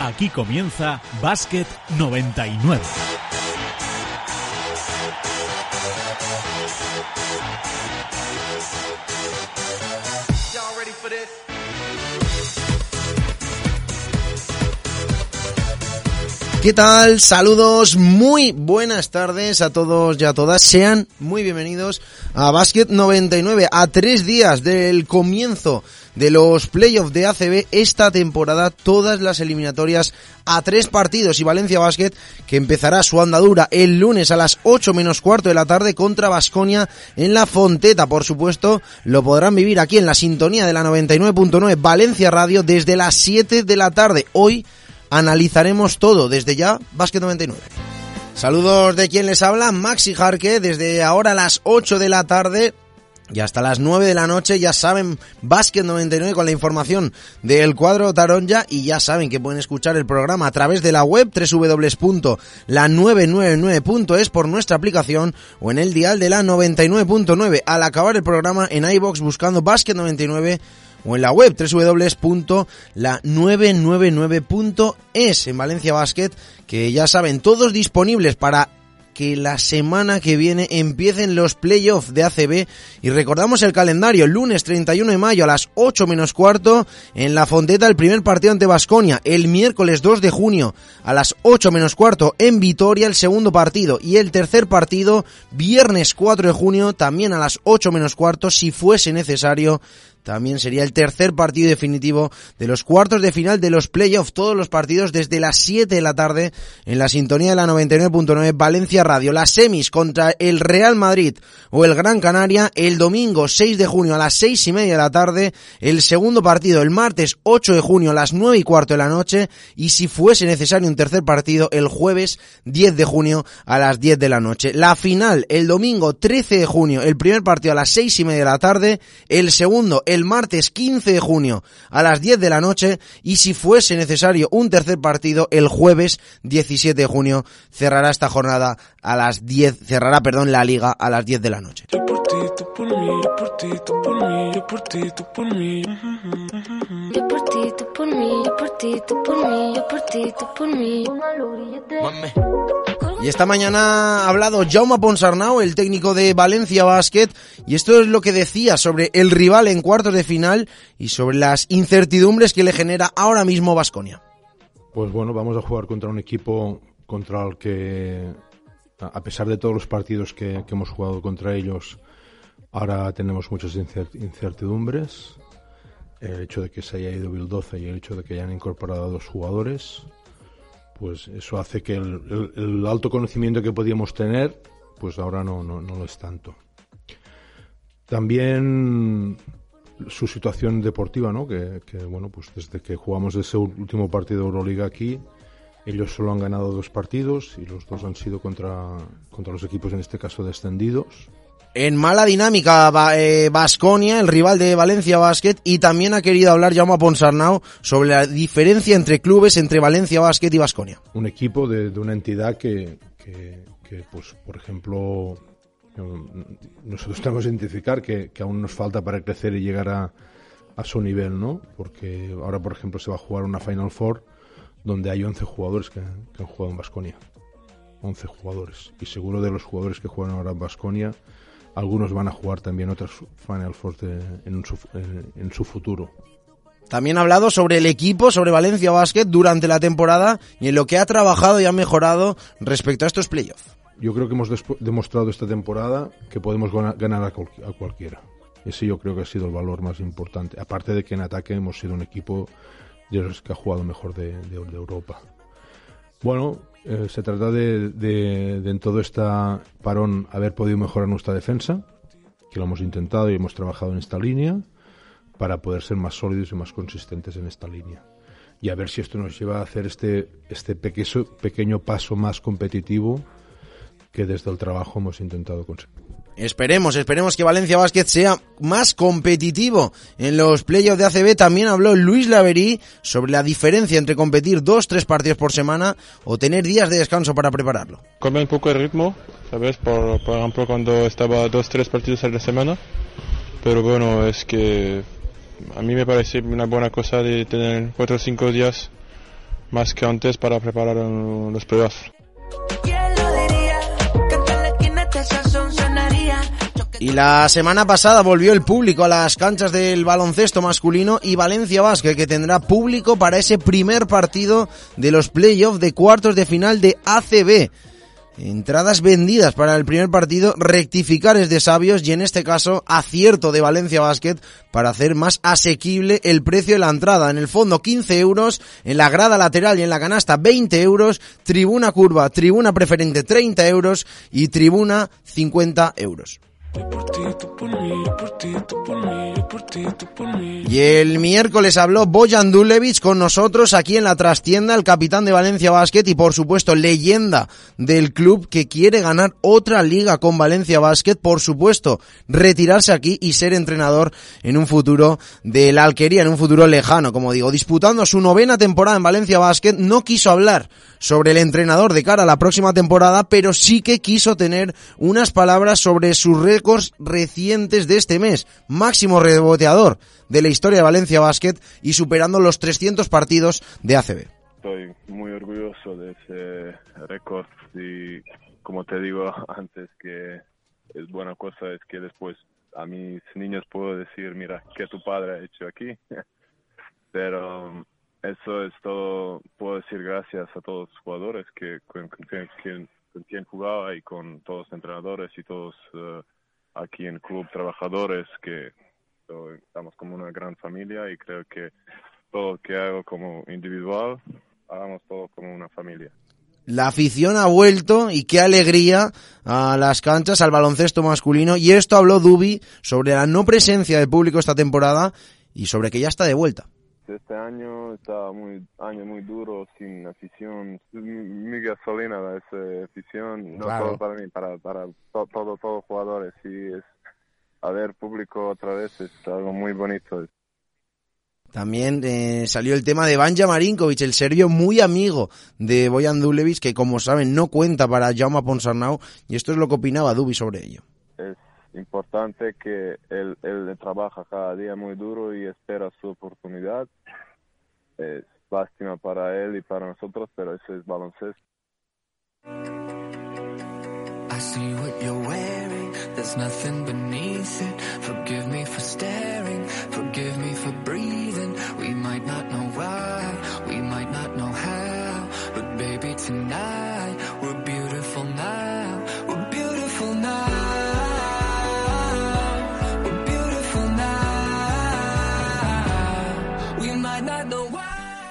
Aquí comienza Básquet 99. ¿Qué tal? Saludos, muy buenas tardes a todos y a todas. Sean muy bienvenidos a Basket 99, a tres días del comienzo de los playoffs de ACB esta temporada, todas las eliminatorias a tres partidos y Valencia Basket que empezará su andadura el lunes a las 8 menos cuarto de la tarde contra Basconia en la Fonteta. Por supuesto, lo podrán vivir aquí en la sintonía de la 99.9 Valencia Radio desde las 7 de la tarde. Hoy analizaremos todo desde ya Basket 99. Saludos de quien les habla, Maxi Jarque, desde ahora a las 8 de la tarde y hasta las 9 de la noche, ya saben, Basket 99 con la información del cuadro Taronja y ya saben que pueden escuchar el programa a través de la web www.la999.es por nuestra aplicación o en el dial de la 99.9 al acabar el programa en iBox buscando Basket 99 o en la web www.la999.es en Valencia Basket, que ya saben, todos disponibles para que la semana que viene empiecen los playoffs de ACB y recordamos el calendario, lunes 31 de mayo a las 8 menos cuarto en la Fonteta el primer partido ante Basconia, el miércoles 2 de junio a las 8 menos cuarto en Vitoria el segundo partido y el tercer partido viernes 4 de junio también a las 8 menos cuarto si fuese necesario también sería el tercer partido definitivo de los cuartos de final de los playoffs, todos los partidos desde las 7 de la tarde en la sintonía de la 99.9 Valencia Radio. Las semis contra el Real Madrid o el Gran Canaria el domingo 6 de junio a las 6 y media de la tarde, el segundo partido el martes 8 de junio a las 9 y cuarto de la noche y si fuese necesario un tercer partido el jueves 10 de junio a las 10 de la noche. La final el domingo 13 de junio, el primer partido a las 6 y media de la tarde, el segundo martes 15 de junio a las 10 de la noche y si fuese necesario un tercer partido el jueves 17 de junio cerrará esta jornada a las 10, cerrará, perdón, la liga a las 10 de la noche. Y esta mañana ha hablado Jaume Ponsarnau, el técnico de Valencia Basket, y esto es lo que decía sobre el rival en cuartos de final y sobre las incertidumbres que le genera ahora mismo Vasconia. Pues bueno, vamos a jugar contra un equipo contra el que, a pesar de todos los partidos que, que hemos jugado contra ellos, ahora tenemos muchas incer- incertidumbres. El hecho de que se haya ido Bill 12 y el hecho de que hayan incorporado a dos jugadores, pues eso hace que el, alto conocimiento que podíamos tener, pues ahora no, no, no lo es tanto. También su situación deportiva, ¿no? Que, que, bueno, pues desde que jugamos ese último partido de Euroliga aquí, ellos solo han ganado dos partidos y los dos han sido contra, contra los equipos, en este caso, descendidos. En mala dinámica, Vasconia, el rival de Valencia Basket, y también ha querido hablar Jaume Ponsarnau sobre la diferencia entre clubes entre Valencia Basket y Vasconia. Un equipo de, una entidad que, pues, por ejemplo, no- nosotros tenemos que identificar que, aún nos falta para crecer y llegar a, su nivel, ¿no? Porque ahora, por ejemplo, se va a jugar una Final Four donde hay 11 jugadores que, que han jugado en Basconia. 11 jugadores. Y seguro de los jugadores que juegan ahora en Basconia, algunos van a jugar también otras Final Four de- en, su, en- en su futuro. También ha hablado sobre el equipo, sobre Valencia Basket durante la temporada y en lo que ha trabajado y ha mejorado respecto a estos playoffs. Yo creo que hemos demostrado esta temporada que podemos gana- ganar a, cual- a cualquiera. Ese yo creo que ha sido el valor más importante. Aparte de que en ataque hemos sido un equipo de los que ha jugado mejor de, de- de Europa. Bueno, eh, se trata de, de- de en todo este parón haber podido mejorar nuestra defensa, que lo hemos intentado y hemos trabajado en esta línea. para poder ser más sólidos y más consistentes en esta línea. Y a ver si esto nos lleva a hacer este, este pequeño, pequeño paso más competitivo que desde el trabajo hemos intentado conseguir. Esperemos, esperemos que Valencia Basket sea más competitivo en los playoffs de ACB. También habló Luis Laverí sobre la diferencia entre competir dos, tres partidos por semana o tener días de descanso para prepararlo. Cambia un poco el ritmo, ¿sabes? Por, por ejemplo, cuando estaba dos, tres partidos a la semana. Pero bueno, es que a mí me parece una buena cosa de tener cuatro o cinco días más que antes para preparar los playoffs. Y la semana pasada volvió el público a las canchas del baloncesto masculino y Valencia Basket que tendrá público para ese primer partido de los playoffs de cuartos de final de ACB. Entradas vendidas para el primer partido, rectificar es de sabios y en este caso acierto de Valencia Basket para hacer más asequible el precio de la entrada. En el fondo 15 euros, en la grada lateral y en la canasta 20 euros, tribuna curva, tribuna preferente 30 euros y tribuna 50 euros. Y el miércoles habló Bojan Dulevich con nosotros aquí en la trastienda, el capitán de Valencia Basket y por supuesto leyenda del club que quiere ganar otra liga con Valencia Basket, por supuesto retirarse aquí y ser entrenador en un futuro de la Alquería, en un futuro lejano, como digo, disputando su novena temporada en Valencia Basket, no quiso hablar sobre el entrenador de cara a la próxima temporada, pero sí que quiso tener unas palabras sobre sus récords recientes de este mes. Máximo reboteador de la historia de Valencia Basket y superando los 300 partidos de ACB. Estoy muy orgulloso de ese récord y como te digo antes que es buena cosa es que después a mis niños puedo decir, mira, que tu padre ha hecho aquí. Pero eso es todo, puedo decir gracias a todos los jugadores que con, quien, quien jugaba y con todos los entrenadores y todos uh, aquí en club trabajadores que estamos como una gran familia y creo que todo lo que hago como individual hagamos todo como una familia. La afición ha vuelto y qué alegría a las canchas, al baloncesto masculino. Y esto habló Dubi sobre la no presencia de público esta temporada y sobre que ya está de vuelta este año está muy año muy duro sin afición mi, gasolina esa afición no solo para mí para para todos todo, todo jugadores y es a ver público otra vez es algo muy bonito también eh, salió el tema de Banja Marinkovic, el serbio muy amigo de Bojan Dulevic, que como saben no cuenta para Jaume Ponsarnau, y esto es lo que opinaba Dubi sobre ello. Es importante que él, él trabaja cada día muy duro y espera su oportunidad. Es lástima para él y para nosotros, pero eso es baloncesto. I see what you're wearing, there's nothing beneath it. Forgive me for staring, forgive me for breathing. We might not know why, we might not know how, but baby tonight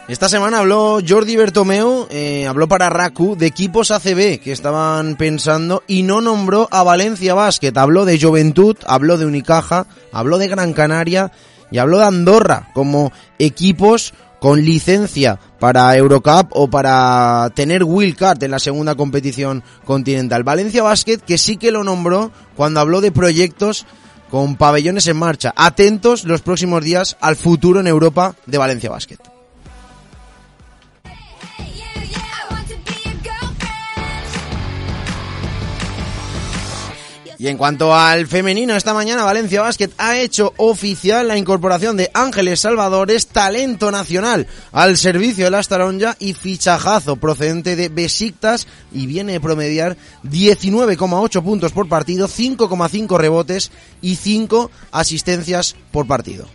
Esta semana habló Jordi Bertomeu, eh, habló para Raku de equipos ACB que estaban pensando y no nombró a Valencia Basket. Habló de Juventud, habló de Unicaja, habló de Gran Canaria y habló de Andorra como equipos con licencia para Eurocup o para tener Card en la segunda competición continental. Valencia Basket que sí que lo nombró cuando habló de proyectos con pabellones en marcha. Atentos los próximos días al futuro en Europa de Valencia Basket. Y en cuanto al femenino, esta mañana Valencia Basket ha hecho oficial la incorporación de Ángeles Salvadores, talento nacional, al servicio de la Staronja y fichajazo procedente de Besiktas y viene a promediar 19,8 puntos por partido, 5,5 rebotes y 5 asistencias por partido.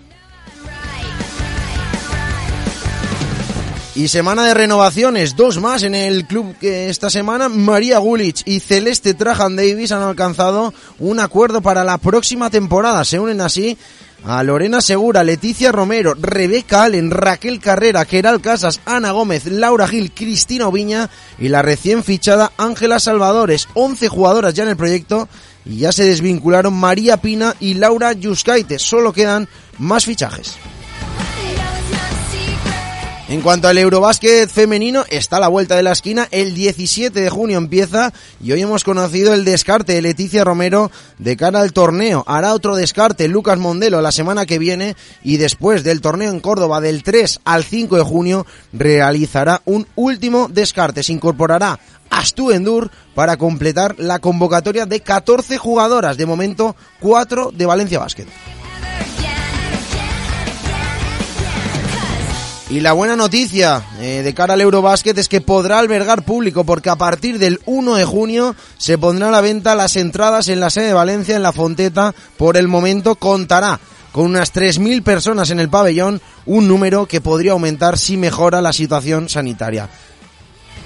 Y semana de renovaciones, dos más en el club que esta semana. María Gulich y Celeste Trajan Davis han alcanzado un acuerdo para la próxima temporada. Se unen así a Lorena Segura, Leticia Romero, Rebeca Allen, Raquel Carrera, Keral Casas, Ana Gómez, Laura Gil, Cristina Oviña y la recién fichada Ángela Salvadores. 11 jugadoras ya en el proyecto y ya se desvincularon María Pina y Laura Yuskaite. Solo quedan más fichajes. En cuanto al Eurobásquet femenino, está a la vuelta de la esquina. El 17 de junio empieza y hoy hemos conocido el descarte de Leticia Romero de cara al torneo. Hará otro descarte Lucas Mondelo la semana que viene y después del torneo en Córdoba del 3 al 5 de junio realizará un último descarte. Se incorporará Astu Endur para completar la convocatoria de 14 jugadoras. De momento, 4 de Valencia Basket. Y la buena noticia eh, de cara al Eurobásquet es que podrá albergar público porque a partir del 1 de junio se pondrán a la venta las entradas en la sede de Valencia en la Fonteta. Por el momento contará con unas 3.000 personas en el pabellón, un número que podría aumentar si mejora la situación sanitaria.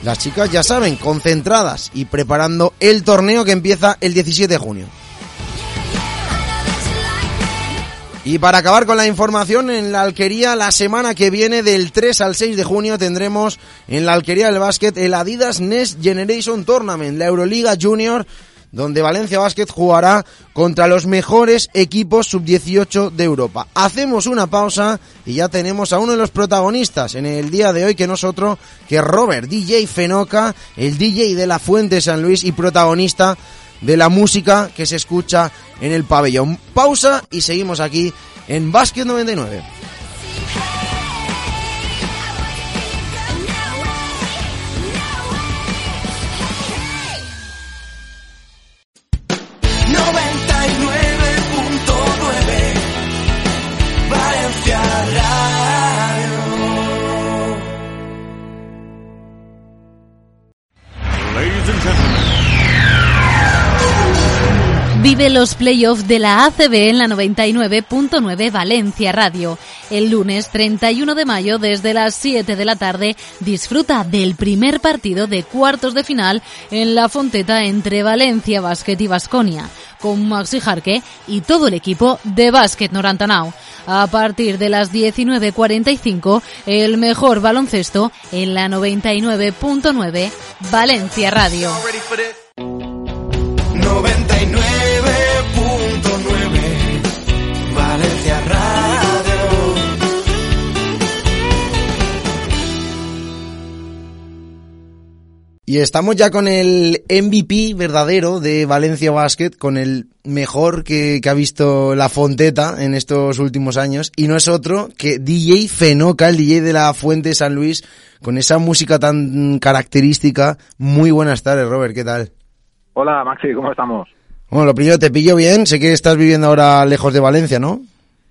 Las chicas ya saben, concentradas y preparando el torneo que empieza el 17 de junio. Y para acabar con la información, en la Alquería, la semana que viene, del 3 al 6 de junio, tendremos en la Alquería del Básquet el Adidas Next Generation Tournament, la Euroliga Junior, donde Valencia Básquet jugará contra los mejores equipos sub-18 de Europa. Hacemos una pausa y ya tenemos a uno de los protagonistas en el día de hoy, que no es otro que Robert, DJ Fenoca, el DJ de la Fuente San Luis y protagonista de la música que se escucha en el pabellón. Pausa y seguimos aquí en Básquet 99. Vive los playoffs de la ACB en la 99.9 Valencia Radio. El lunes 31 de mayo desde las 7 de la tarde disfruta del primer partido de cuartos de final en la Fonteta entre Valencia Basket y Vasconia con Maxi Jarque y todo el equipo de Básquet Norantanao. A partir de las 19.45, el mejor baloncesto en la 99.9 Valencia Radio. 99.9 Y estamos ya con el MVP verdadero de Valencia Basket, con el mejor que, que, ha visto la Fonteta en estos últimos años, y no es otro que DJ Fenoca, el DJ de la Fuente San Luis, con esa música tan característica. Muy buenas tardes, Robert, ¿qué tal? Hola, Maxi, ¿cómo estamos? Bueno, lo primero, te pillo bien, sé que estás viviendo ahora lejos de Valencia, ¿no?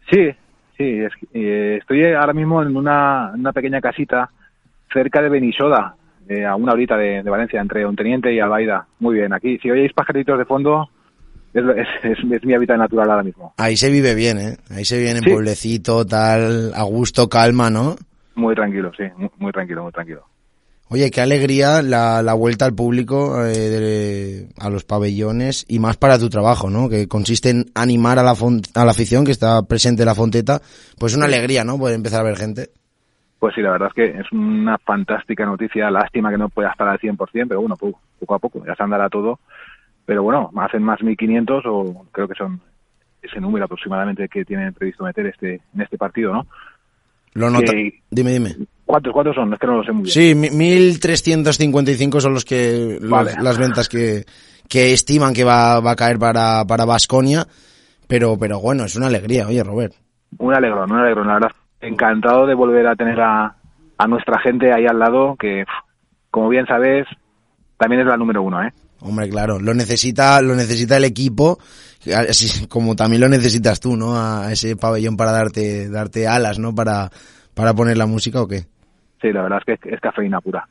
Sí, sí, es, eh, estoy ahora mismo en una, pequeña casita cerca de Benisoda, eh, a una horita de, de, Valencia, entre Onteniente y Albaida. Muy bien, aquí, si oyeis pajaritos de fondo, es, es, es, mi hábitat natural ahora mismo. Ahí se vive bien, ¿eh? Ahí se vive en sí. pueblecito, tal, a gusto, calma, ¿no? Muy tranquilo, sí, muy, muy tranquilo, muy tranquilo. Oye, qué alegría la, la vuelta al público, eh, de, a los pabellones y más para tu trabajo, ¿no? Que consiste en animar a la, a la afición que está presente en la Fonteta. Pues una alegría, ¿no? Poder empezar a ver gente. Pues sí, la verdad es que es una fantástica noticia. Lástima que no pueda estar al 100%, pero bueno, poco, poco a poco, ya se andará todo. Pero bueno, hacen más 1.500 o creo que son ese número aproximadamente que tienen previsto meter este en este partido, ¿no? Lo nota. Dime, dime. ¿Cuántos, ¿Cuántos son? Es que no lo sé muy bien. Sí, 1.355 son los que vale. los, las ventas que, que estiman que va, va a caer para para Vasconia, pero pero bueno, es una alegría, oye, Robert. Un alegrón, un alegrón, la verdad. Encantado de volver a tener a, a nuestra gente ahí al lado, que como bien sabes, también es la número uno, ¿eh? Hombre, claro, lo necesita, lo necesita el equipo, así como también lo necesitas tú, ¿no? A ese pabellón para darte, darte alas, ¿no? Para, para poner la música o qué. Sí, la verdad es que es cafeína pura.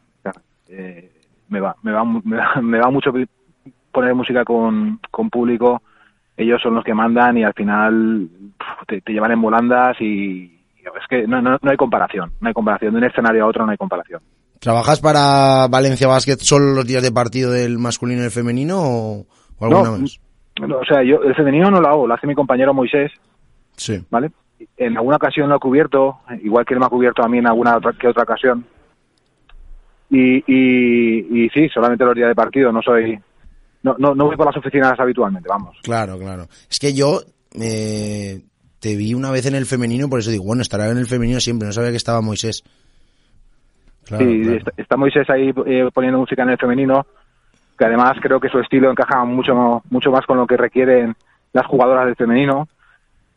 Eh, me va, me va, me va, me va mucho poner música con, con público. Ellos son los que mandan y al final te, te llevan en volandas y que no, no, no hay comparación. No hay comparación de un escenario a otro, no hay comparación. ¿Trabajas para Valencia Basket solo los días de partido del masculino y el femenino o, o alguna no, más? No, o sea, yo el femenino no lo hago, lo hace mi compañero Moisés. Sí. ¿Vale? En alguna ocasión lo he cubierto, igual que él me ha cubierto a mí en alguna otra, que otra ocasión. Y, y, y sí, solamente los días de partido, no soy. No, no, no voy por las oficinas habitualmente, vamos. Claro, claro. Es que yo. Eh, te vi una vez en el femenino, por eso digo, bueno, estará en el femenino siempre, no sabía que estaba Moisés. Claro, sí, Está, está, Moisés ahí eh, poniendo música en el femenino, que además creo que su estilo encaja mucho, mucho más con lo que requieren las jugadoras del femenino.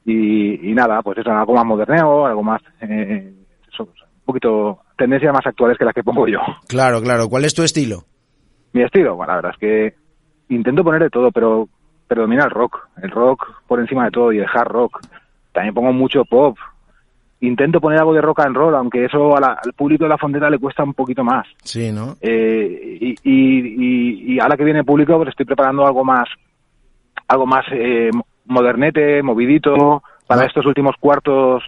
Y, y nada, pues eso, algo más moderneo, algo más, eh, eso, un poquito, tendencias más actuales que las que pongo yo. Claro, claro. ¿Cuál es tu estilo? Mi estilo, bueno, la verdad es que intento poner de todo, pero predomina el rock, el rock por encima de todo y el hard rock. También pongo mucho pop. Intento poner algo de rock and roll, aunque eso a la, al público de la fondeta le cuesta un poquito más. Sí, ¿no? Eh, y, y, y, y, ahora que viene el público, pues estoy preparando algo más, algo más eh, modernete, movidito, para Ah. estos últimos cuartos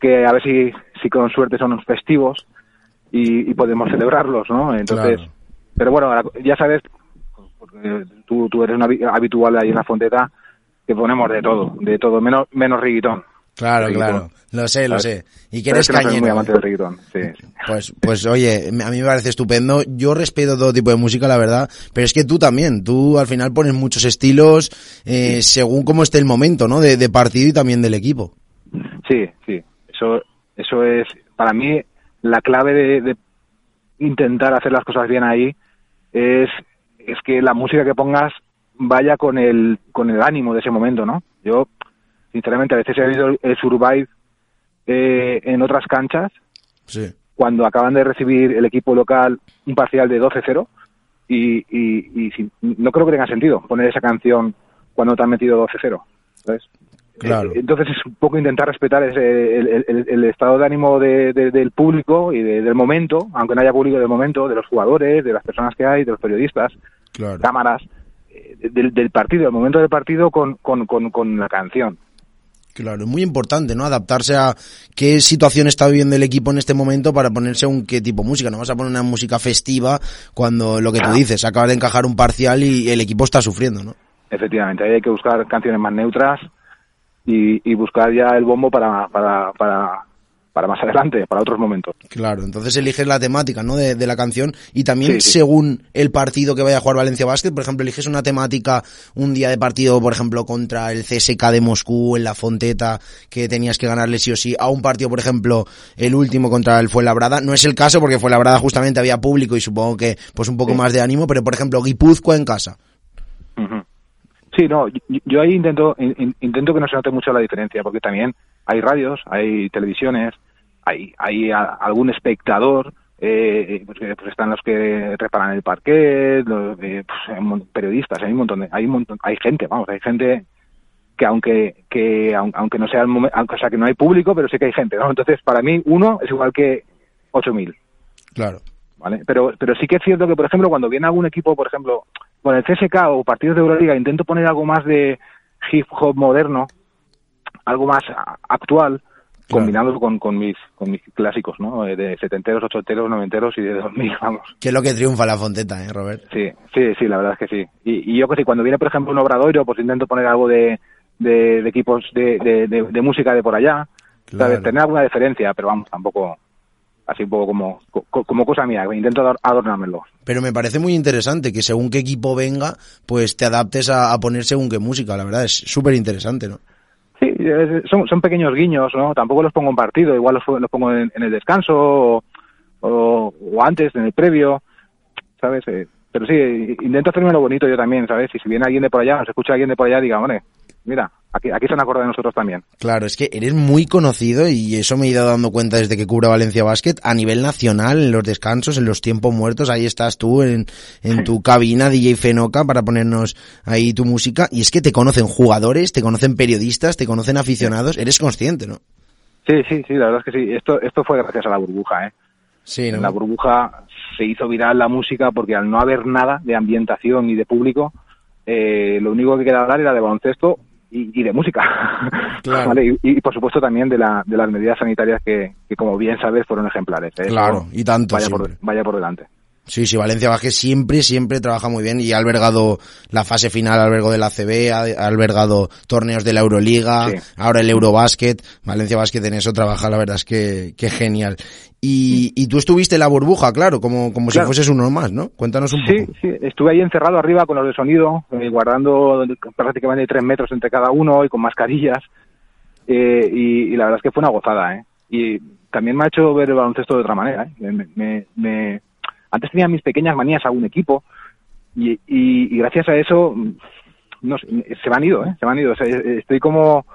que a ver si, si con suerte son festivos y, podemos celebrarlos, ¿no? Entonces, Claro. pero bueno, ya sabes, porque tú, tú eres un habi- habitual ahí en la fonteta, que ponemos de todo, de todo, menos, menos reggaetón. Claro, Reggaetón. claro. Lo sé, lo sé. Y que eres que no soy muy ¿eh? amante del reggaetón, sí. Pues, pues oye, a mí me parece estupendo. Yo respeto todo tipo de música, la verdad. Pero es que tú también. Tú al final pones muchos estilos eh, según cómo esté el momento, ¿no? De, de partido y también del equipo. Sí, sí. Eso, eso es, para mí, la clave de, de intentar hacer las cosas bien ahí es, es que la música que pongas vaya con el, con el ánimo de ese momento, ¿no? Yo, sinceramente, a veces he oído el Survive eh, en otras canchas Sí. cuando acaban de recibir el equipo local un parcial de 12-0 y, y, y si- no creo que tenga sentido poner esa canción cuando te han metido 12-0. ¿sabes? Claro. Eh, Entonces es un poco intentar respetar ese, el, el- el- el estado de ánimo de- de- del público y de- del momento, aunque no haya público del momento, de los jugadores, de las personas que hay, de los periodistas, Claro. cámaras, del, del partido, del momento del partido con, con, con, con la canción. Claro, es muy importante, ¿no? Adaptarse a qué situación está viviendo el equipo en este momento para ponerse un qué tipo de música. No vas a poner una música festiva cuando lo que tú dices, acaba de encajar un parcial y el equipo está sufriendo, ¿no? Efectivamente, ahí hay que buscar canciones más neutras y, y buscar ya el bombo para, para, para, para más adelante, para otros momentos. Claro, entonces eliges la temática, ¿no? De, de la canción y también Sí, sí. según el partido que vaya a jugar Valencia Basket, por ejemplo, eliges una temática un día de partido, por ejemplo, contra el CSK de Moscú en la Fonteta, que tenías que ganarle sí o sí, a un partido, por ejemplo, el último contra el Fuenlabrada. No es el caso porque Fuenlabrada justamente había público y supongo que pues un poco Sí. más de ánimo, pero por ejemplo, Guipúzcoa en casa. Sí, no, yo, yo ahí intento in- in- intento que no se note mucho la diferencia, porque también hay radios, hay televisiones, hay hay a- algún espectador, eh, pues, que, pues están los que reparan el parquet, los, eh, pues, periodistas, hay un montón, de, hay un montón, hay gente, vamos, hay gente que aunque que aun- aunque no sea el momen- aunque o sea que no hay público, pero sí que hay gente, ¿no? Entonces para mí uno es igual que 8000. Claro. ¿vale? Pero, pero sí que es cierto que, por ejemplo, cuando viene algún equipo, por ejemplo, con el CSK o partidos de Euroliga, intento poner algo más de hip hop moderno, algo más actual, combinándolo con, con mis con mis clásicos, ¿no? Eh, De setenteros, ochenteros, noventeros y de 2000, vamos. Que es lo que triunfa la Fonteta, ¿eh, Robert? Sí, sí, sí, la verdad es que sí. Y, y yo que sí, cuando viene, por ejemplo, un obradoiro, pues intento poner algo de, de, de equipos de, de, música de por allá, ¿sabes? Claro. Tener alguna diferencia, pero vamos, tampoco así un poco como, co- como cosa mía, intento ador- adornármelo. Pero me parece muy interesante que según qué equipo venga, pues te adaptes a, a poner según qué música, la verdad, es súper interesante, ¿no? Sí, son, son pequeños guiños, ¿no? Tampoco los pongo en partido, igual los, los pongo en, el descanso o, antes, en el previo, ¿sabes? Eh, pero sí, intento hacerme lo bonito yo también, ¿sabes? Y si viene alguien de por allá, se escucha alguien de por allá, diga, hombre, mira, aquí, aquí se han acordado de nosotros también. Claro, es que eres muy conocido y eso me he ido dando cuenta desde que cubro Valencia Basket a nivel nacional, en los descansos, en los tiempos muertos, ahí estás tú en, en tu cabina DJ Fenoca para ponernos ahí tu música y es que te conocen jugadores, te conocen periodistas, te conocen aficionados, eres consciente, ¿no? Sí, sí, sí, la verdad es que sí. Esto, esto fue gracias a la burbuja, ¿eh? Sí, En la burbuja se hizo viral la música porque al no haber nada de ambientación y de público, eh, lo único que quedaba hablar era de baloncesto y, y de música. Claro. ¿Vale? Y, y, por supuesto también de, la, de las medidas sanitarias que, que, como bien sabes, fueron ejemplares. ¿eh? Claro, y tanto Vaya por, vaya por delante. Sí, sí, Valencia Basket siempre, siempre trabaja muy bien y ha albergado la fase final, ha albergado del ACB, ha ha albergado torneos de la Euroliga, Sí. ahora el Eurobasket. Valencia Basket en eso trabaja, la verdad es que, que genial. Y, y tú estuviste en la burbuja, claro, como, como Claro. si fueses uno más, ¿no? Cuéntanos un Sí, poco. sí, estuve ahí encerrado arriba con los de sonido, eh, guardando prácticamente tres metros entre cada uno y con mascarillas. Eh, y, y la verdad es que fue una gozada, ¿eh? Y también me ha hecho ver el baloncesto de otra manera, ¿eh? Me- me- me- Antes tenía mis pequeñas manías a un equipo y, y- y gracias a eso, mm, no sé, se me han ido, ¿eh? Se me han ido. O sea, estoy como,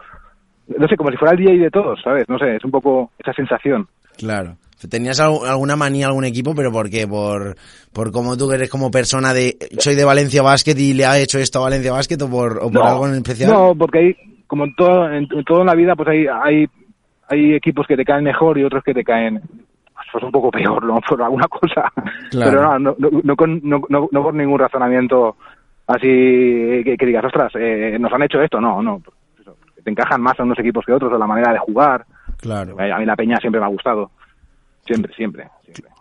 no sé, como si fuera el día y de todos, ¿sabes? No sé, es un poco esa sensación. Claro. ¿Tenías al- alguna manía, algún equipo? ¿Pero por qué? ¿Por, por cómo tú eres como persona de... Soy de Valencia Basket y le ha hecho esto a Valencia Basket o por, o por No, algo en especial? No, porque hay, como en todo, en, en todo en la vida, pues hay, hay, hay equipos que te caen mejor y otros que te caen pues un poco peor, ¿no? Por alguna cosa. Claro. Pero no, no, no, no, con- no, no- no por ningún razonamiento así que, que digas, ostras, eh, nos han hecho esto. No, no. pues te encajan más a unos equipos que otros, o la manera de jugar. Claro. A mí la peña siempre me ha gustado. Siempre, siempre,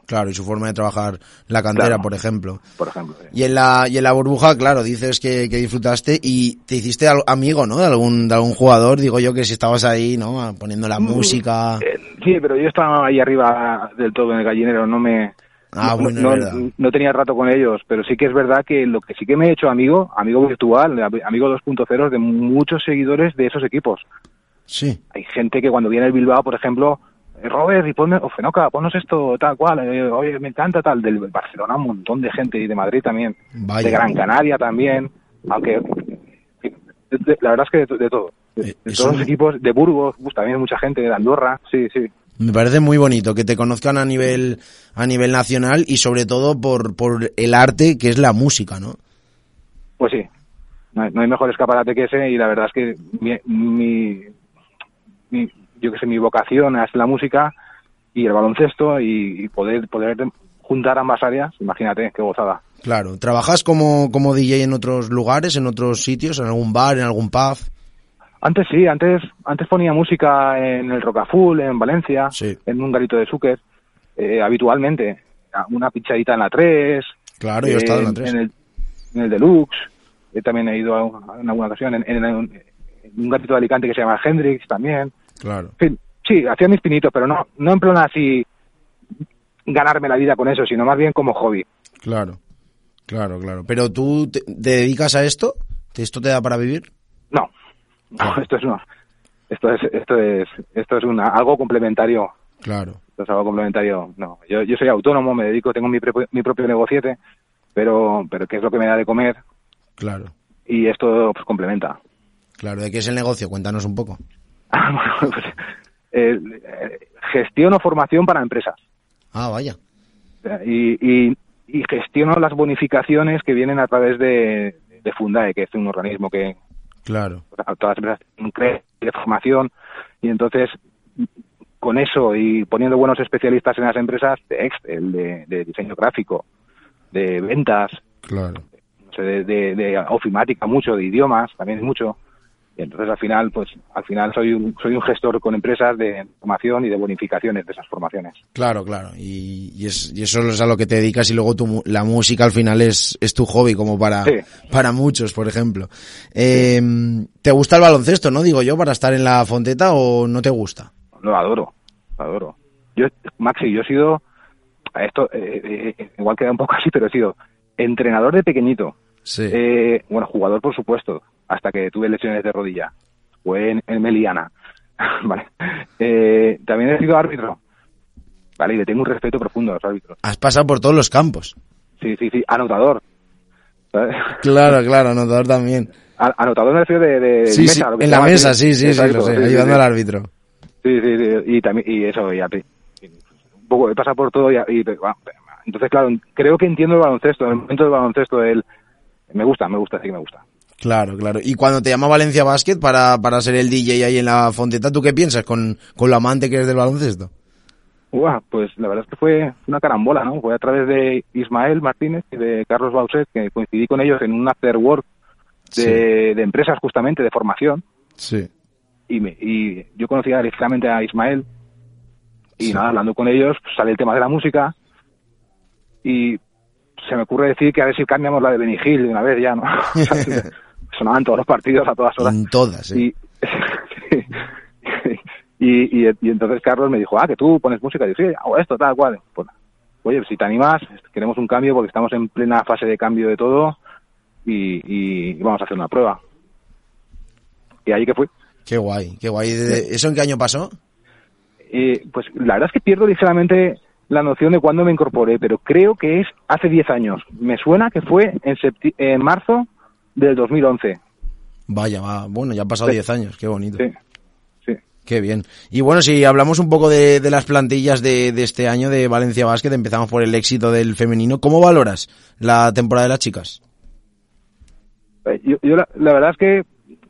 Claro, y su forma de trabajar la cantera, Claro. por ejemplo. por ejemplo. sí. Y en la, y en la burbuja, claro, dices que, que disfrutaste y te hiciste al- amigo, ¿no? De algún, de algún jugador, digo yo que si estabas ahí, ¿no? Poniendo la música. Eh, Sí, pero yo estaba ahí arriba del todo en el gallinero, no me... Ah, no, bueno, no, no tenía rato con ellos, pero sí que es verdad que lo que sí que me he hecho amigo, amigo virtual, amigo 2.0 de muchos seguidores de esos equipos. Sí. Hay gente que cuando viene el Bilbao, por ejemplo, Robert, y ponme, o Fenoca, ponnos esto, tal cual, eh, oye, me encanta tal, del Barcelona un montón de gente y de Madrid también, Vaya. de Gran Canaria también, aunque de- de- la verdad es que de, de todo. De, Eh, todos los me- equipos, de Burgos, pues, también mucha gente, de Andorra, sí, sí. Me parece muy bonito que te conozcan a nivel, a nivel nacional y sobre todo por, por el arte que es la música, ¿no? Pues sí, no hay, no hay mejor escaparate que ese y la verdad es que mi, mi, mi- yo que sé, mi vocación es la música y el baloncesto y, y poder poder juntar ambas áreas, imagínate, qué gozada. Claro. ¿Trabajas como, como DJ en otros lugares, en otros sitios, en algún bar, en algún pub? Antes sí, antes antes ponía música en el Rocaful, en Valencia, Sí. en un garito de Súquer, eh, habitualmente, una pinchadita en la 3. Claro, yo he estado en la 3. En el, en el Deluxe, eh, también he ido a- en alguna ocasión, en, en- en un garito de Alicante que se llama Hendrix también. Claro. En fin, sí, hacía mis pinitos, pero no, no en plan así ganarme la vida con eso, sino más bien como hobby. Claro. Claro, claro. Pero tú te, te dedicas a esto? ¿Esto te da para vivir? No, no, esto es no. Esto es, esto es, esto es una, algo complementario. Claro. Esto es algo complementario. No, yo, yo soy autónomo, me dedico, tengo mi, propio- mi propio negociete, pero, pero que es lo que me da de comer Claro. y esto pues complementa. Claro. ¿De qué es el negocio? Cuéntanos un poco. Bueno, pues, eh, eh, gestión o formación para empresas. Ah, vaya. y, y, y gestiono las bonificaciones que vienen a través de, de Fundae, que es un organismo que Claro. todas las empresas tienen de formación y entonces con eso y poniendo buenos especialistas en las empresas de Excel, de, de diseño gráfico, de ventas, Claro. de, de ofimática mucho, de idiomas también mucho. Y entonces al final, pues al final soy un, soy un gestor con empresas de formación y de bonificaciones de esas formaciones. Claro, claro. Y, y es, y eso es a lo que te dedicas y luego tu, la música al final es, es tu hobby, como para, Sí. para muchos, por ejemplo. Eh, ¿Te gusta el baloncesto, no? Digo yo, para estar en la fonteta o no te gusta? Lo adoro, lo adoro. Yo, Maxi, yo he sido, esto eh, eh, igual queda un poco así, pero he sido entrenador de pequeñito. Sí. Eh, bueno, jugador por supuesto, hasta que tuve lesiones de rodilla. Fue en, en Meliana. vale. Eh, también he sido árbitro. Vale, y le tengo un respeto profundo a los árbitros. Has pasado por todos los campos. Sí, sí, sí, anotador. ¿sabes? Claro, claro, anotador también. A- Anotador me refiero de, de Sí, sí, mesa. lo que en la mesa, aquí. sí, sí, sí, lo sé, ayudando al árbitro. Sí, sí, sí, y también y eso y, un poco he pasado por todo y, y- bueno, entonces claro, creo que entiendo el baloncesto, el momento del baloncesto el me gusta, me gusta, sí que me gusta. Claro, claro. Y cuando te llama Valencia Basket para, para ser el DJ ahí en la fonteta, ¿tú qué piensas con, con lo amante que eres del baloncesto? Uah, pues la verdad es que fue una carambola, ¿no? Fue a través de Ismael Martínez y de Carlos Bauset, que coincidí con ellos en un after work de, de empresas justamente, de formación, Sí. y, me, y yo conocía directamente a Ismael, y nada, hablando con ellos, pues, sale el tema de la música, y se me ocurre decir que a ver si cambiamos la de Benny Hill de una vez ya, ¿no? Sonaban todos los partidos a todas horas. En todas, ¿eh? Y, y, y, y entonces Carlos me dijo, ah, que tú pones música. Y yo, sí, hago esto, tal cual. Pues, oye, si te animas, queremos un cambio porque estamos en plena fase de cambio de todo y, vamos a hacer una prueba. Y ahí que fui. Qué guay, qué guay. ¿De- ¿Eso en qué año pasó? Eh, pues la verdad es que pierdo ligeramente la noción de cuándo me incorporé, pero creo que es hace 10 años. Me suena que fue en, en marzo del 2011. Vaya, va. Bueno, ya han pasado Sí. 10 años, qué bonito. Sí, sí. Qué bien. Y bueno, si hablamos un poco de, de las plantillas de, de este año de Valencia Basket, empezamos por el éxito del femenino. ¿Cómo valoras la temporada de las chicas? Eh, Yo, yo la, la verdad es que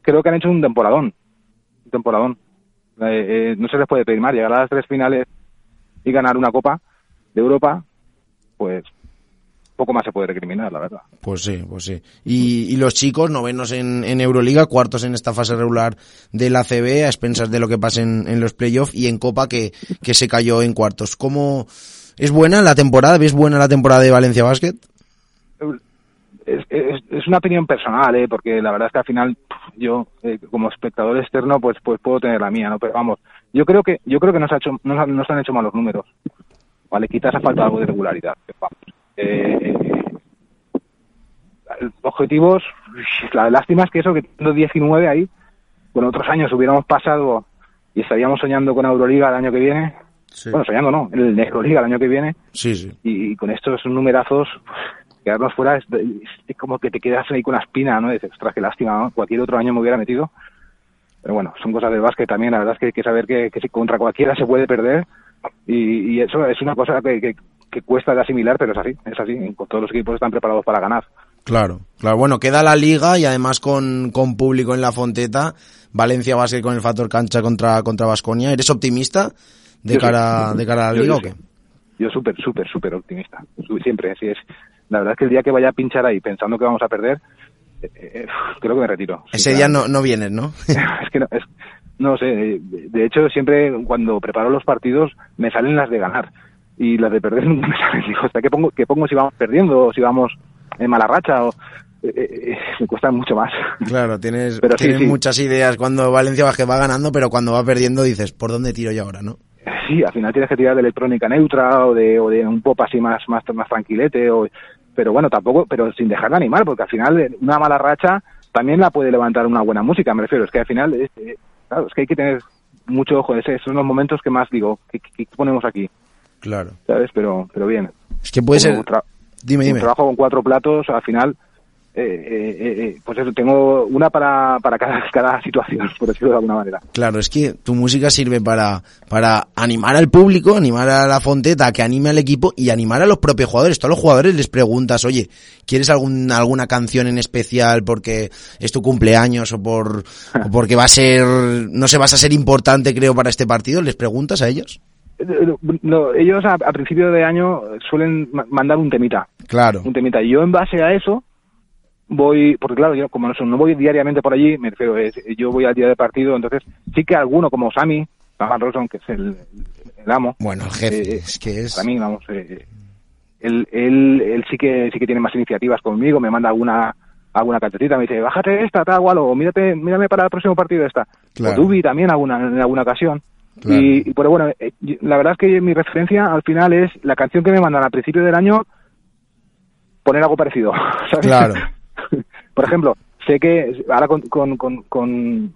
creo que han hecho un temporadón. Un temporadón. Eh, eh, no se les puede pedir más. Llegar a las tres finales y ganar una copa de Europa, pues poco más se puede recriminar, la verdad. Pues sí, pues sí. Y, y los chicos, novenos en, en Euroliga, cuartos en esta fase regular de la CB, a expensas de lo que pase en, en los playoffs y en Copa que, que se cayó en cuartos. ¿Cómo es buena la temporada? ¿Ves buena la temporada de Valencia Basket? Es, es, es una opinión personal, ¿eh? porque la verdad es que al final yo, eh, como espectador externo, pues pues puedo tener la mía, ¿no? Pero vamos, yo creo que yo creo que nos ha hecho nos, nos han hecho malos números. Vale, quizás ha faltado algo de regularidad. vamos. Eh, objetivos, la lástima es que eso, que teniendo 19 ahí, bueno, otros años hubiéramos pasado y estaríamos soñando con Euroliga el año que viene. Bueno, soñando no, el Euroliga el año que viene Sí, sí. y, y con estos numerazos quedarnos fuera es, como que te quedas ahí con la espina, ¿no? Dices, ostras, qué lástima, ¿no? Cualquier otro año me hubiera metido. Pero bueno, son cosas del básquet también, la verdad es que hay que saber que, que si contra cualquiera se puede perder y, y eso es una cosa que, que, que cuesta de asimilar, pero es así, es así, todos los equipos están preparados para ganar. Claro, claro. Bueno, queda la liga y además con, con público en la Fonteta. Valencia Basket con el factor cancha contra contra Vasconia. ¿Eres optimista de Yo sí. cara de cara a la Yo- liga yo o qué? sí. Yo súper, súper, súper optimista. Siempre, así es. La verdad es que el día que vaya a pinchar ahí pensando que vamos a perder, eh, eh, creo que me retiro. Ese día no, no vienes, ¿no? es que no, es- no sé, eh, de hecho siempre cuando preparo los partidos me salen las de ganar y las de perder nunca me salen. Digo, ¿hasta qué pongo, qué pongo si vamos perdiendo o si vamos en mala racha? O, eh, eh, me cuesta mucho más. Claro, tienes, Pero tienes sí. muchas ideas cuando Valencia Basket va ganando, pero cuando va perdiendo dices, ¿por dónde tiro yo ahora, no? Sí, al final tienes que tirar de electrónica neutra o de, o de un pop así más, más, más tranquilete. O, pero bueno, tampoco, pero sin dejar de animar, porque al final eh, una mala racha también la puede levantar una buena música, me refiero. Es que al final, es, eh, claro, es que hay que tener mucho ojo. Esos son los momentos que más digo, ¿qué, qué- qué ponemos aquí? Claro. ¿Sabes? Pero, pero bien. Es que puede Como ser... tra- Dime, un dime. trabajo con cuatro platos, al final, eh, eh, eh, pues eso, tengo una para, para cada, cada situación, por decirlo de alguna manera. Claro, es que tu música sirve para, para animar al público, animar a la Fonteta, que anime al equipo y animar a los propios jugadores. Todos los jugadores les preguntas, oye, ¿quieres algún, alguna canción en especial porque es tu cumpleaños o por, o porque va a ser, no sé, vas a ser importante creo para este partido? ¿Les preguntas a ellos? No, ellos a, a principio de año suelen ma- mandar un temita, Claro, un temita. Y yo en base a eso voy, porque claro, yo como no, no voy diariamente por allí, me refiero, es, yo voy al día de partido, entonces sí que alguno como Sammy, Saman Rosen, que es el, el amo, bueno, el jefe, Eh, es que es... para mí, vamos, eh, él, él, él sí que sí que tiene más iniciativas conmigo, me manda alguna alguna cantetita, me dice, bájate esta, tal, o mírate, mírame para el próximo partido esta. Claro. O Dubi también alguna, en alguna ocasión. Claro. Y, pero bueno, eh, la verdad es que mi referencia al final es la canción que me mandan al principio del año, poner algo parecido. ¿sabes? Claro. Por ejemplo, sé que ahora con, con, con, con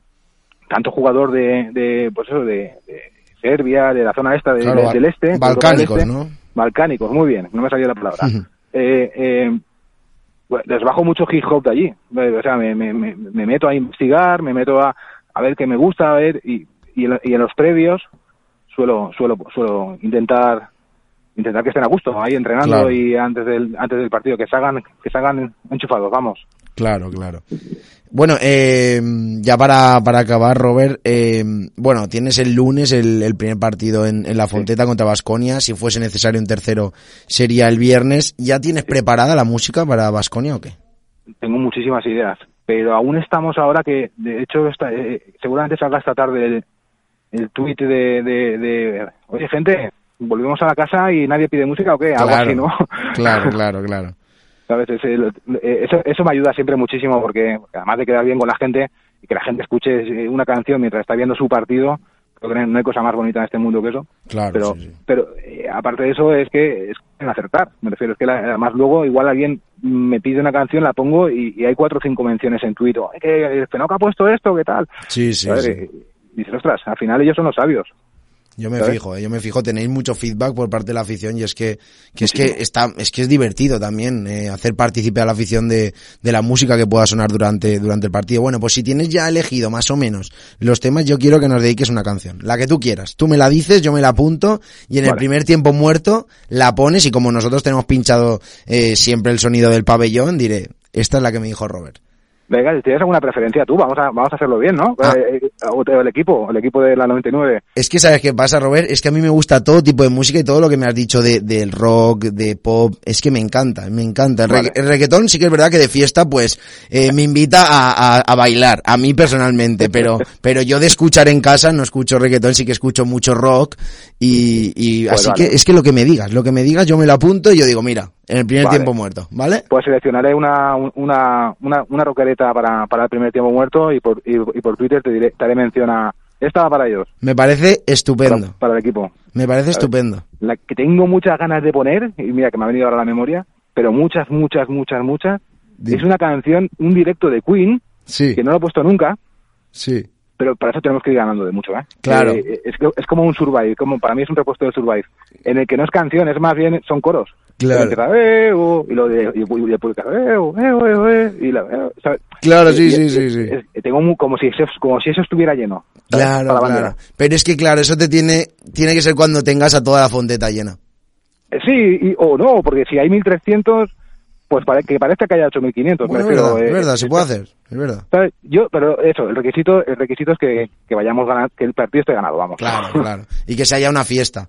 tanto jugador de, de pues eso, de, de Serbia, de la zona esta, de- Claro, de- del este. del balcánicos, este, ¿no? Balcánicos, muy bien, no me salía la palabra. Eh, eh, les bajo mucho hip hop de allí. O sea, me, me, me, me meto a investigar, me meto a, a ver qué me gusta, a ver, y, y, en, y en los previos suelo, suelo, suelo intentar intentar que estén a gusto ahí entrenando Claro. y antes del antes del partido que salgan que salgan enchufados vamos Claro, claro. Bueno, eh, ya para, para acabar, Robert, eh, bueno, tienes el lunes el, el primer partido en, en la Fonteta contra Basconia. Si fuese necesario un tercero, sería el viernes. ¿Ya tienes preparada la música para Basconia o qué? tengo muchísimas ideas pero aún estamos ahora que de hecho está, eh, seguramente salga esta tarde el, tuit de, de, de oye gente volvemos a la casa y nadie pide música o qué algo Claro, así no Claro, claro, claro. ¿sabes? Eh, eso, eso me ayuda siempre muchísimo porque además de quedar bien con la gente y que la gente escuche eh, una canción mientras está viendo su partido, creo que no hay cosa más bonita en este mundo que eso. Claro, pero sí, sí. pero eh, aparte de eso es que es en acertar, me refiero, es que la- además luego igual alguien me pide una canción, la pongo y, y hay cuatro o cinco menciones en Twitter. "Ay, que Fenoca ha puesto esto, ¿qué tal? Sí, sí, sí. Dices, ostras, al final ellos son los sabios. Yo me ¿Sabes? fijo, eh, yo me fijo, tenéis mucho feedback por parte de la afición y es que, que es que está, es que es divertido también eh, hacer partícipe a la afición de, de la música que pueda sonar durante, durante el partido. Bueno, pues si tienes ya elegido más o menos los temas, yo quiero que nos dediques una canción, la que tú quieras. Tú me la dices, yo me la apunto y en el primer tiempo muerto la pones y como nosotros tenemos pinchado eh, siempre el sonido del pabellón, diré, esta es la que me dijo Robert. Venga, si tienes alguna preferencia tú, vamos a, vamos a hacerlo bien, ¿no? Ah. Eh, eh, o el equipo, el equipo de la 99. Es que sabes qué pasa, Robert, es que a mí me gusta todo tipo de música y todo lo que me has dicho de, del rock, de pop, es que me encanta, me encanta. El, Vale. regga- el reggaetón sí que es verdad que de fiesta pues eh, me invita a, a- a bailar, a mí personalmente, pero pero yo de escuchar en casa no escucho reggaetón, sí que escucho mucho rock y, y Pues así vale. que es que lo que me digas, lo que me digas yo me lo apunto y yo digo, mira, en el primer Vale. tiempo muerto, ¿vale? Pues seleccionaré una, una, una, una rockereta para, para el primer tiempo muerto y por, y, y por Twitter te, diré, te haré mención a... Esta va para ellos, Me parece para, estupendo, para el equipo. me parece estupendo. La que tengo muchas ganas de poner, y mira que me ha venido ahora a la memoria, pero muchas, muchas, muchas, muchas, Dime. es una canción, un directo de Queen, Sí, que no lo he puesto nunca, sí. pero para eso tenemos que ir ganando de mucho, ¿eh? Claro. Eh, es, es como un Survive, como para mí es un repuesto de Survive, en el que no es canción, es más bien, son coros. Claro. Y lo de, y, "Eh, eh, eh, uh", y la, ¿sabes? Claro, sí, sí, sí, sí. es- tengo como si eso, como si eso estuviera lleno. ¿sabes? Claro, Para claro. Pero es que claro, eso te tiene, tiene que ser cuando tengas a toda la fonteta llena. Sí, y, o no, porque si hay 1300, pues pare- que parezca que haya 8500. Bueno, me es refiero, verdad, es eh, verdad, se puede hacer, es verdad. ¿sabes? Yo, pero eso, el requisito, el requisito es que, que vayamos ganando, que el partido esté ganado, vamos. Claro, claro. Y que se haya una fiesta.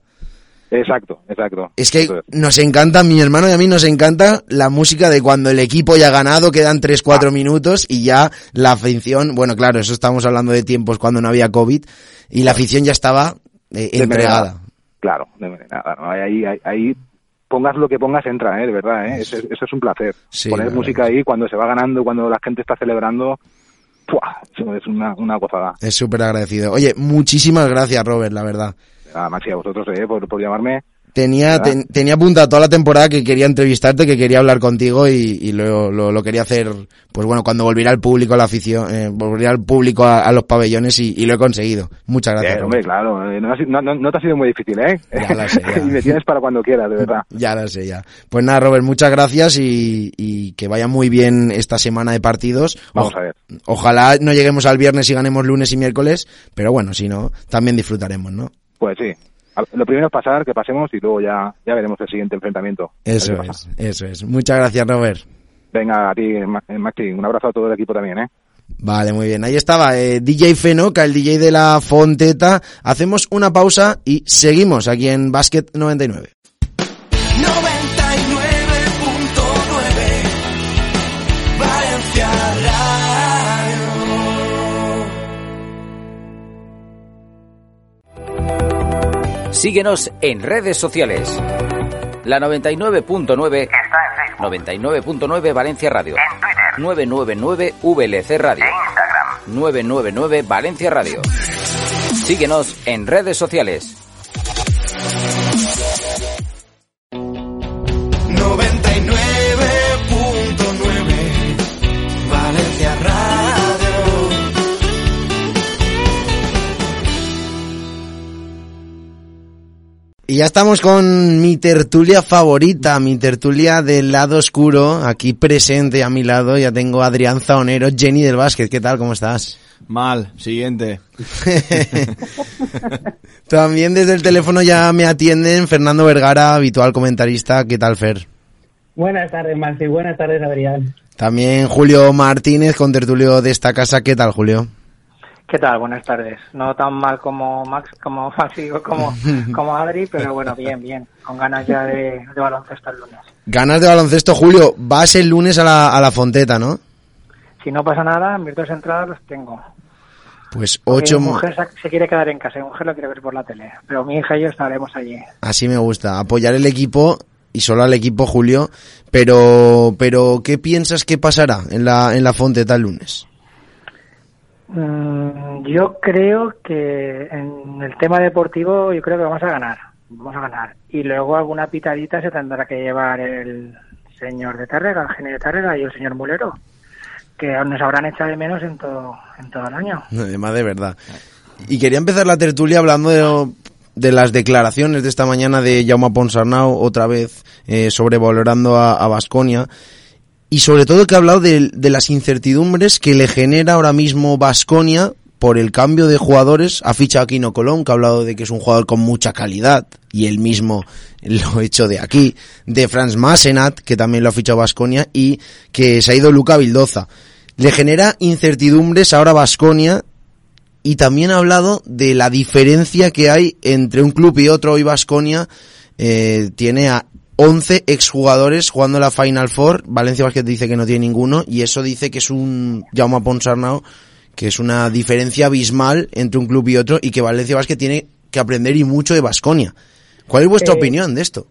Exacto, exacto. Es que nos encanta, mi hermano y a mí nos encanta la música de cuando el equipo ya ha ganado, quedan 3-4 Ah. minutos y ya la afición, bueno, claro, eso estamos hablando de tiempos cuando no había COVID y la afición ya estaba eh, entregada. Claro, de ¿no? Ahí, ahí, ahí pongas lo que pongas entra, ¿eh? de verdad, ¿eh? Eso, es- eso es un placer. Sí, Poner música ahí cuando se va ganando, cuando la gente está celebrando, es una, una gozada. Es súper agradecido. Oye, muchísimas gracias, Robert, la verdad. Más y a vosotros, ¿eh? Por, por llamarme. Tenía, tenía apuntada toda la temporada que quería entrevistarte, que quería hablar contigo y, y lo, lo, lo quería hacer, pues bueno, cuando volviera el público a la afición, eh, volviera el público a, a los pabellones y, y lo he conseguido. Muchas gracias. Eh, hombre, claro, eh, no, no, no- te ha sido muy difícil, ¿eh? Ya lo sé, ya. y me tienes para cuando quieras, de verdad. Ya lo sé, ya. Pues nada, Robert, muchas gracias y, y que vaya muy bien esta semana de partidos. Vamos a ver. Ojalá no lleguemos al viernes y ganemos lunes y miércoles, pero bueno, si no, también disfrutaremos, ¿no? Pues sí. Lo primero es pasar, que pasemos y luego ya, ya veremos el siguiente enfrentamiento. Eso es, eso es. Muchas gracias, Robert. Venga, a ti, Ma- eh, Maxi, un abrazo a todo el equipo también, ¿eh? Vale, muy bien. Ahí estaba eh, DJ Fenoca, el DJ de la Fonteta. Hacemos una pausa y seguimos aquí en Basket 99. 99.9 Síguenos en redes sociales. La 99.9 está en Facebook. 99.9 Valencia Radio. En Twitter. 999 VLC Radio. En Instagram. 999 Valencia Radio. Síguenos en redes sociales. Y ya estamos con mi tertulia favorita, mi tertulia del lado oscuro, aquí presente a mi lado. Ya tengo a Adrián Zaonero, Jenny del Básquet. ¿Qué tal? ¿Cómo estás? Mal, siguiente. También desde el teléfono ya me atienden Fernando Vergara, habitual comentarista. ¿Qué tal, Fer? Buenas tardes, Maxi. Buenas tardes, Adrián. También Julio Martínez, con tertulio de esta casa. ¿Qué tal, Julio? ¿Qué tal? Buenas tardes. No tan mal como Max, como Maxi, como, como Adri, pero bueno, bien, bien. Con ganas ya de, de baloncesto el lunes. Ganas de baloncesto, Julio. Vas el lunes a la, a la Fonteta, ¿no? Si no pasa nada, mis dos entradas los tengo. Pues ocho... Mi mujer se- se quiere quedar en casa, mi mujer lo quiere ver por la tele. Pero mi hija y yo estaremos allí. Así me gusta, apoyar el equipo y solo al equipo, Julio. Pero, pero ¿qué piensas que pasará en la, en la Fonteta el lunes? Mm, yo creo que en el tema deportivo, yo creo que vamos a ganar. Vamos a ganar. Y luego alguna pitadita se tendrá que llevar el señor de Tárrega, el genio de Tárrega y el señor Mulero, que nos habrán echado de menos en todo, en todo el año. Además de verdad. Y quería empezar la tertulia hablando de, las declaraciones de esta mañana de Jaume Ponsarnau, otra vez eh, sobrevalorando a Vasconia. Y sobre todo que ha hablado de, las incertidumbres que le genera ahora mismo Vasconia por el cambio de jugadores. Ha fichado a Kino Colón, que ha hablado de que es un jugador con mucha calidad, y él mismo lo ha hecho de aquí. De Franz Massenat, que también lo ha fichado Vasconia, y que se ha ido Luca Vildoza. Le genera incertidumbres ahora Vasconia y también ha hablado de la diferencia que hay entre un club y otro. Hoy Vasconia eh, tiene a 11 exjugadores jugando la Final Four. Valencia Basket dice que no tiene ninguno y eso dice que es un Jaume Ponsarnau que es una diferencia abismal entre un club y otro y que Valencia Basket tiene que aprender y mucho de Vasconia. ¿Cuál es vuestra Eh, opinión de esto?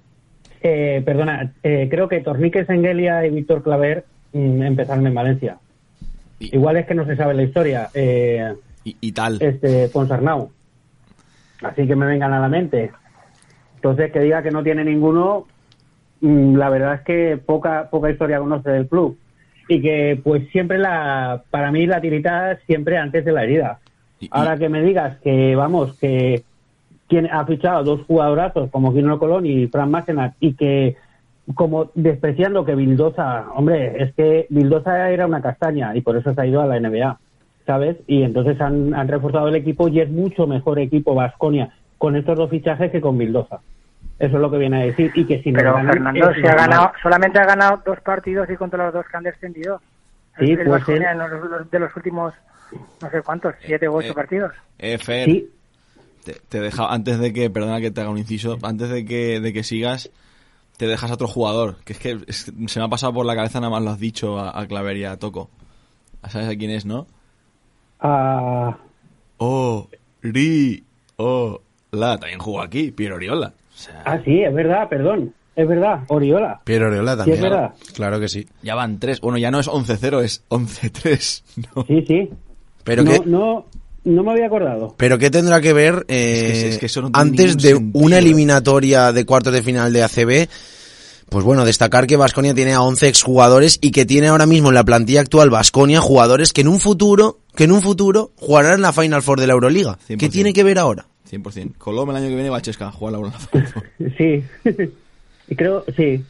Eh, perdona, eh, creo que Tornique Sengelia y Víctor Claver mm, empezaron en Valencia. Igual es que no se sabe la historia. Eh, y, tal. Este, Ponsarnau. Así que me vengan a la mente. Entonces, que diga que no tiene ninguno, la verdad es que poca, poca historia conoce del club. Y que, pues, siempre la, para mí la tirita siempre antes de la herida. Ahora que me digas que, vamos, que quien ha fichado dos jugadorazos como Quino Colón y Fran Massenat y que como despreciando que Bildosa, hombre, es que Bildosa era una castaña y por eso se ha ido a la NBA, ¿sabes? Y entonces han, han reforzado el equipo y es mucho mejor equipo Vasconia con estos dos fichajes que con Bildosa. Eso es lo que viene a decir y que si Pero ganan, Fernando ha ganado, solamente ha ganado dos partidos y contra los dos que han descendido. Sí, el pues en los- los- de los últimos, no sé cuántos, siete u ocho eh, partidos. Eh, Fer, Sí. te, te deja, antes de que, perdona que te haga un inciso, antes de que, de que sigas, te dejas a otro jugador, que es que es- se me ha pasado por la cabeza, nada más lo has dicho a, a Claver y a Toco. ¿Sabes a quién es, no? Ah, Oh, Ri, oh, la, también jugó aquí, Piero Oriola. Ah, sí, es verdad, perdón. Es verdad, Oriola. Pero Oriola Sí, también. es verdad. Claro que sí. Ya van tres. Bueno, ya no es 11-0, es 11-3. ¿no? Sí, sí. Pero no, que- no, no me había acordado. Pero ¿qué tendrá que ver eh, Es que- es que eso no tiene antes de sentido. una eliminatoria de cuartos de final de ACB? Pues bueno, destacar que Vasconia tiene a 11 exjugadores y que tiene ahora mismo en la plantilla actual Vasconia jugadores que en un futuro, que en un futuro jugarán en la Final Four de la Euroliga. ¿Qué 100%. tiene que ver ahora? 100%. Colom el año que viene va a Chesca jugar la. Sí, creo, sí.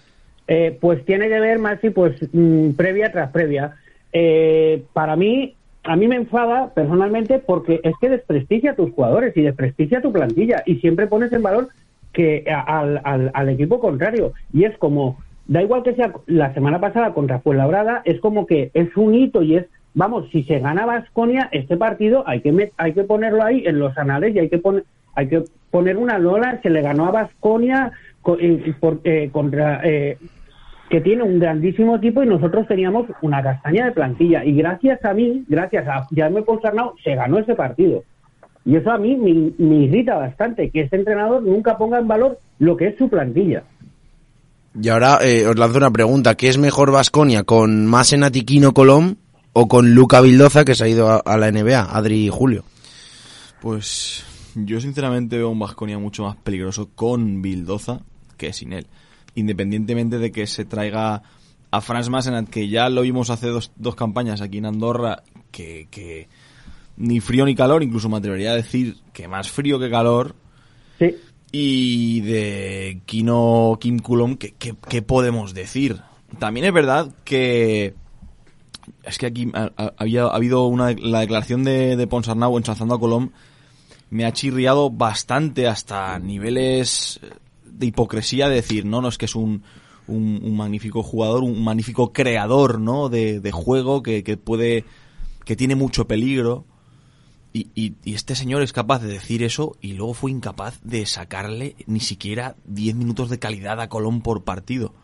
Eh, pues tiene que ver, Maxi, pues mm, previa tras previa. Eh, para mí, a mí me enfada personalmente porque es que desprestigia a tus jugadores y desprestigia a tu plantilla y siempre pones en valor que al, al, al equipo contrario. Y es como, da igual que sea la semana pasada contra Fuenlabrada, es como que es un hito y es, vamos, si se gana Vasconia, este partido hay que, met- hay que ponerlo ahí en los anales y hay que poner hay que poner una lola, se le ganó a Vasconia contra eh, que tiene un grandísimo equipo y nosotros teníamos una castaña de plantilla y gracias a mí, gracias a Jaime Ponsarnau, se ganó ese partido. Y eso a mí me, irrita bastante, que este entrenador nunca ponga en valor lo que es su plantilla. Y ahora eh, os lanzo una pregunta. ¿Qué es mejor Vasconia con Masenat y Kino Colom o con Luca Vildoza que se ha ido a, a la NBA, Adri y Julio? Pues yo sinceramente veo un Vasconia mucho más peligroso con Bildoza que sin él. Independientemente de que se traiga a Franz Massenat, que ya lo vimos hace dos, dos campañas aquí en Andorra, que, que ni frío ni calor, incluso me atrevería a decir que más frío que calor. Sí. Y de Kino Kim Kulom, ¿qué, qué, qué podemos decir? También es verdad que es que aquí ha, ha- había ha habido una la declaración de, de Ponsarnau ensalzando a Colom me ha chirriado bastante hasta niveles de hipocresía de decir no no es que es un, un, un magnífico jugador un magnífico creador no de, de juego que, que puede que tiene mucho peligro y, y- y este señor es capaz de decir eso y luego fue incapaz de sacarle ni siquiera 10 minutos de calidad a Colón por partido.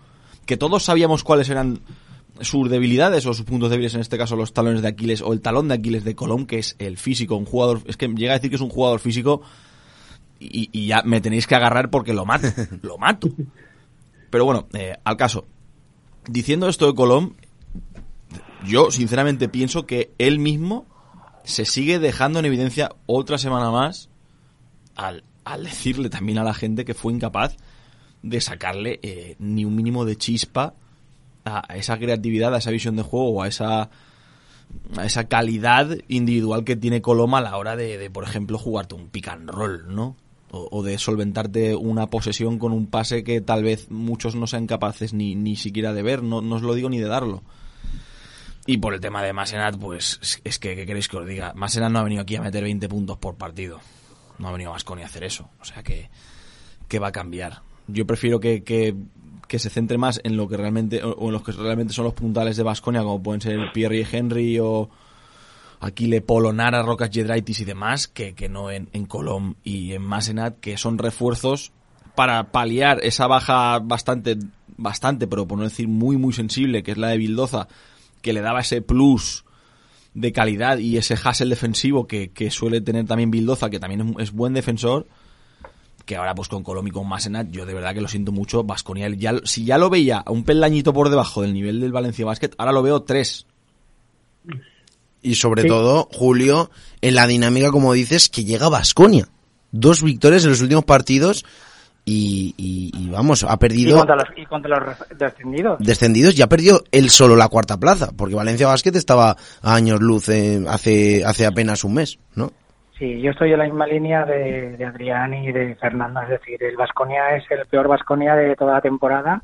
Que todos sabíamos cuáles eran sus debilidades o sus puntos débiles, en este caso los talones de Aquiles o el talón de Aquiles de Colón, que es el físico, un jugador, es que llega a decir que es un jugador físico y, y ya me tenéis que agarrar porque lo mato, lo mato. Pero bueno, eh, al caso, diciendo esto de Colón, yo sinceramente pienso que él mismo se sigue dejando en evidencia otra semana más al, al decirle también a la gente que fue incapaz de sacarle eh, ni un mínimo de chispa a esa creatividad, a esa visión de juego a esa a esa calidad individual que tiene Coloma a la hora de, por ejemplo, jugarte un pick and roll, ¿no? O, de solventarte una posesión con un pase que tal vez muchos no sean capaces ni, ni siquiera de ver, no, no os lo digo ni de darlo. Y por el tema de Masenat, pues es, que, ¿qué queréis que os diga? Masenat no ha venido aquí a meter 20 puntos por partido. No ha venido Vasconi a hacer eso. O sea que, que va a cambiar. Yo prefiero que, que, que, se centre más en lo que realmente, o en los que realmente son los puntales de Vasconia, como pueden ser Pierre y Henry o Aquile Polonara, Rocas Jedraitis y demás, que, que no en, en Colom y en Masenat, que son refuerzos para paliar esa baja bastante, bastante, pero por no decir muy, muy sensible, que es la de Bildoza, que le daba ese plus de calidad y ese hassle defensivo que, que suele tener también Bildoza, que también es, es, buen defensor, que ahora pues con Colom y con Masenat, yo de verdad que lo siento mucho, Vasconia, ya, si ya lo veía a un peldañito por debajo del nivel del Valencia Basket, ahora lo veo tres. Y sobre sí. todo, Julio, en la dinámica, como dices, que llega Vasconia. Dos victorias en los últimos partidos y, y, y, vamos, ha perdido... ¿Y contra, los, ¿Y contra los descendidos? Descendidos, ya ha perdido él solo la cuarta plaza, porque Valencia Basket estaba a años luz eh, hace, hace apenas un mes, ¿no? Sí, yo estoy en la misma línea de, de Adrián y de Fernando, es decir, el Vasconia es el peor Vasconia de toda la temporada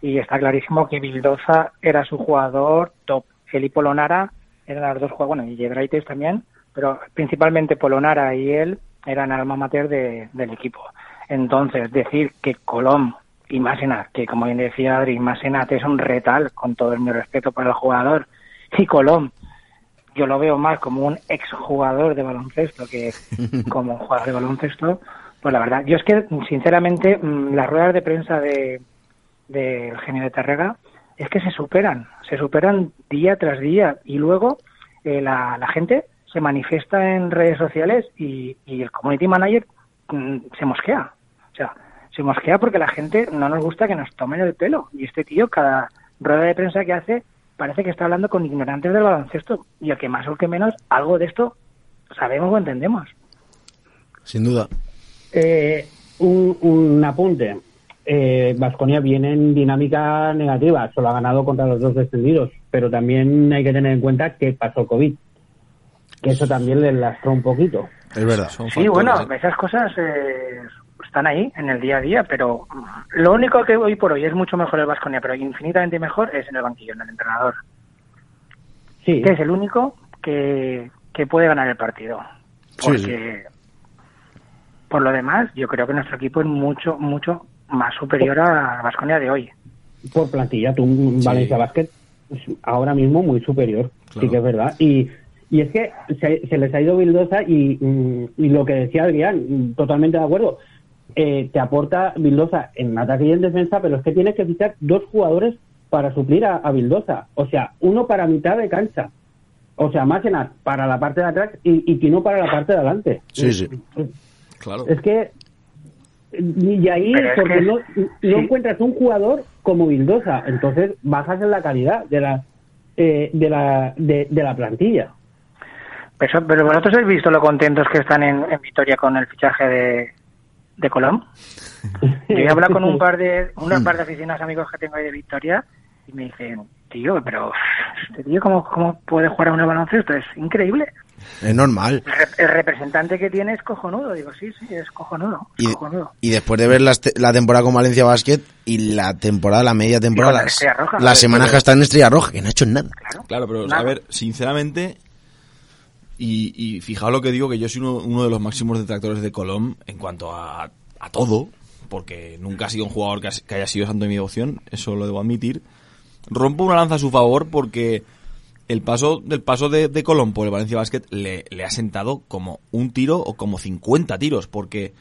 y está clarísimo que Bildoza era su jugador top. Felipe Polonara eran las dos jugadores, bueno, y Jedraites también, pero principalmente Polonara y él eran alma mater de, del equipo. Entonces, decir que Colom y Masenat, que como bien decía Adri, Masenat es un retal, con todo mi respeto para el jugador, y Colom, yo lo veo más como un exjugador de baloncesto que como un jugador de baloncesto, pues la verdad, yo es que, sinceramente, las ruedas de prensa de del de genio de Tarrega es que se superan, se superan día tras día, y luego eh, la, la gente se manifiesta en redes sociales y, y el community manager mmm, se mosquea. O sea, se mosquea porque la gente no nos gusta que nos tomen el pelo. Y este tío, cada rueda de prensa que hace, parece que está hablando con ignorantes del baloncesto. Y el que más o el que menos, algo de esto sabemos o entendemos. Sin duda. Eh, un, un, apunte. Vasconia eh, viene en dinámica negativa, solo ha ganado contra los dos descendidos, pero también hay que tener en cuenta que pasó el COVID, que eso también le lastró un poquito. Es verdad. Sí, bueno, esas cosas eh, están ahí en el día a día, pero lo único que hoy por hoy es mucho mejor el Vasconia, pero infinitamente mejor es en el banquillo, en el entrenador. Sí. Que es el único que, que puede ganar el partido. Porque, sí, sí. por lo demás, yo creo que nuestro equipo es mucho, mucho más superior a Vasconia de hoy. Por plantilla, tú, Valencia Basket, ahora mismo muy superior, claro. sí que es verdad. Y y es que se, se les ha ido Bildosa y, y, lo que decía Adrián, totalmente de acuerdo. Eh, te aporta Bildosa en ataque y en defensa, pero es que tienes que fichar dos jugadores para suplir a, a Bildosa. O sea, uno para mitad de cancha. O sea, Máquenas para la parte de atrás y, y Quino para la parte de adelante. Sí, sí. Claro. Es que. Y ahí, porque que, no, sí. encuentras un jugador como Bildosa, entonces bajas en la calidad de la, eh, de, la, de, de la plantilla. Pero, pero vosotros habéis visto lo contentos que están en, en Vitoria con el fichaje de, de Colón. Yo he hablado con un par de un par de aficionados amigos que tengo ahí de Victoria y me dicen, tío, pero este tío cómo, cómo puede jugar a un baloncesto, es increíble. Es normal. El, representante que tiene es cojonudo, digo, sí, sí, es cojonudo. Y, cojonudo. y después de ver la, la, temporada con Valencia Basket y la temporada, la media temporada, las, roja, las semanas que está en Estrella Roja, que no ha hecho nada. Claro, claro pero nada. a ver, sinceramente, y, y, fijaos lo que digo, que yo soy uno, uno de los máximos detractores de Colom en cuanto a, a, todo, porque nunca ha sido un jugador que, ha, que, haya sido santo de mi devoción, eso lo debo admitir. Rompo una lanza a su favor porque el paso del paso de, de Colom por el Valencia Basket le, le, ha sentado como un tiro o como 50 tiros, porque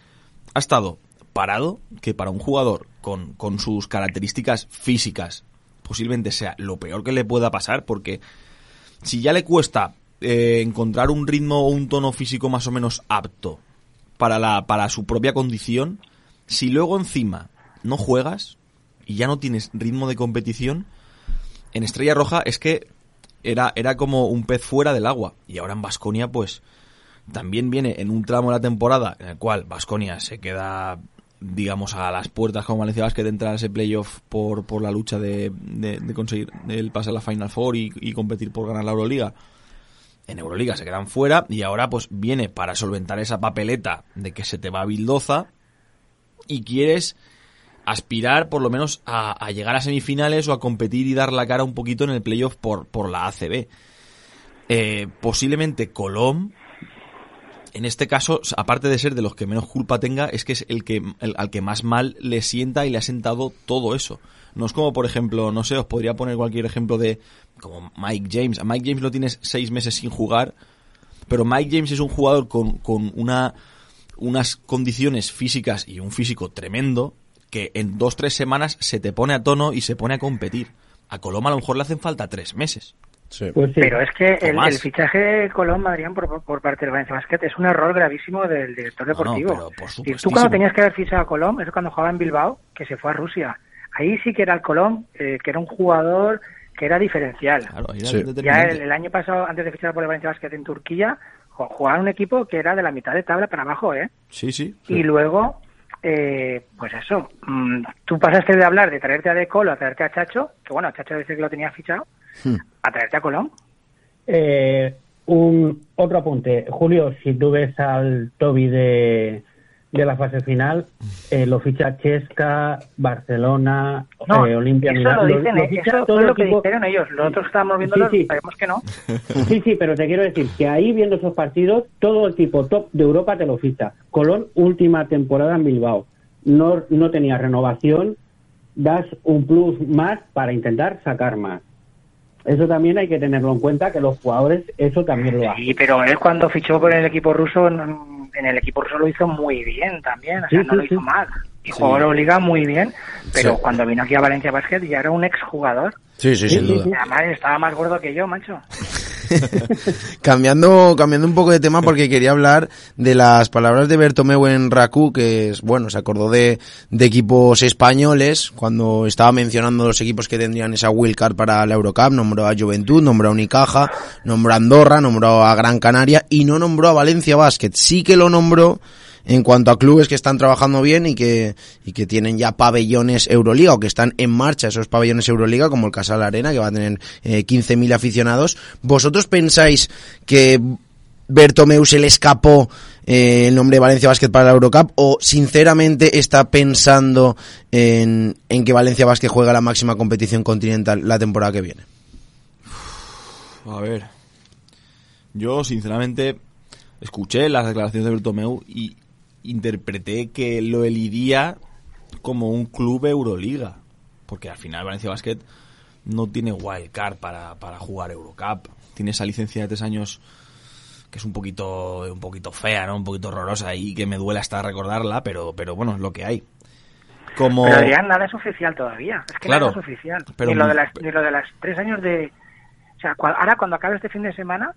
ha estado parado, que para un jugador con, con sus características físicas posiblemente sea lo peor que le pueda pasar, porque si ya le cuesta eh, encontrar un ritmo o un tono físico más o menos apto para, la, para su propia condición, si luego encima no juegas y ya no tienes ritmo de competición, en Estrella Roja es que era, era como un pez fuera del agua. Y ahora en Basconia, pues también viene en un tramo de la temporada en el cual Basconia se queda digamos, a las puertas como Valencia Basket entrar a ese playoff por, por la lucha de, de, conseguir el pase a la Final Four y competir por ganar la Euroliga. En Euroliga se quedan fuera y ahora pues viene para solventar esa papeleta de que se te va a Bildoza y quieres aspirar por lo menos a, llegar a semifinales o a competir y dar la cara un poquito en el playoff por, por la ACB. Eh, posiblemente Colom, en este caso, aparte de ser de los que menos culpa tenga, es que es el que al que más mal le sienta y le ha sentado todo eso. No es como, por ejemplo, no sé, os podría poner cualquier ejemplo de como Mike James. A Mike James lo tienes seis meses sin jugar, pero Mike James es un jugador con, con una, unas condiciones físicas y un físico tremendo que en dos, tres semanas se te pone a tono y se pone a competir. A Coloma a lo mejor le hacen falta tres meses. Pues sí. Pero es que el, fichaje de Colón, Adrián, por, por parte del Valencia Basket es un error gravísimo del director No, no, deportivo. pero por Y tú cuando tenías que haber fichado a Colón, es cuando jugaba en Bilbao, que se fue a Rusia. Ahí sí que era el Colón, eh, que era un jugador que era diferencial. Claro, ahí era Sí. Ya el, el año pasado, antes de fichar por el Valencia Basket en Turquía, jugaba un equipo que era de la mitad de tabla para abajo, ¿eh? Sí, sí. Y luego, eh, pues eso, mm, tú pasaste de hablar de traerte a De Colo a traerte a Chacho, que bueno, Chacho dice que lo tenía fichado, a traerte a Colón. Eh, un otro apunte. Julio, si tú ves al Toby de, de la fase final, eh, lo ficha Chesca, Barcelona, No, eh, Olimpia eso Milán. lo dicen, eh, ficha eso todo lo que equipo- dijeron ellos. Nosotros estábamos viéndolo Sí, sí. y sabemos que no. Sí, sí, pero te quiero decir que ahí viendo esos partidos, todo el equipo top de Europa te lo ficha. Colón, última temporada en Bilbao. No, no tenía renovación, das un plus más para intentar sacar más. Eso también hay que tenerlo en cuenta, que los jugadores eso también lo hacen. Sí, pero él cuando fichó por el equipo ruso, en en el equipo ruso lo hizo muy bien también, o sea, Sí, no sí, lo hizo sí. mal. Y jugó la liga muy bien, pero Sí. cuando vino aquí a Valencia Basket ya era un exjugador. Sí, sí, sin duda. Y además estaba más gordo que yo, macho. Cambiando, cambiando un poco de tema porque quería hablar de las palabras de Bertomeu en Raku, que es, bueno, se acordó de, de equipos españoles cuando estaba mencionando los equipos que tendrían esa wildcard para la Eurocup, nombró a Juventud, nombró a Unicaja, nombró a Andorra, nombró a Gran Canaria y no nombró a Valencia Basket. Sí que lo nombró en cuanto a clubes que están trabajando bien y que, y que tienen ya pabellones Euroliga o que están en marcha esos pabellones Euroliga como el Casal Arena que va a tener eh, 15.000 aficionados. ¿Vosotros pensáis que Bertomeu se le escapó eh, el nombre de Valencia Basket para la Eurocup o sinceramente está pensando en, en que Valencia Basket juega la máxima competición continental la temporada que viene? A ver. Yo, sinceramente, escuché las declaraciones de Bertomeu y interpreté que lo eliría como un club Euroliga. Porque al final Valencia Basket no tiene wildcard para, para jugar Eurocup. Tiene esa licencia de tres años que es un poquito, un poquito fea, ¿no? Un poquito horrorosa y que me duele hasta recordarla, pero, pero bueno, es lo que hay. Como... Pero Adrián, nada es oficial todavía. Es que Claro, nada es oficial. pero ni, lo de las, ni lo de las tres años de... O sea, ahora cuando acabe este fin de semana,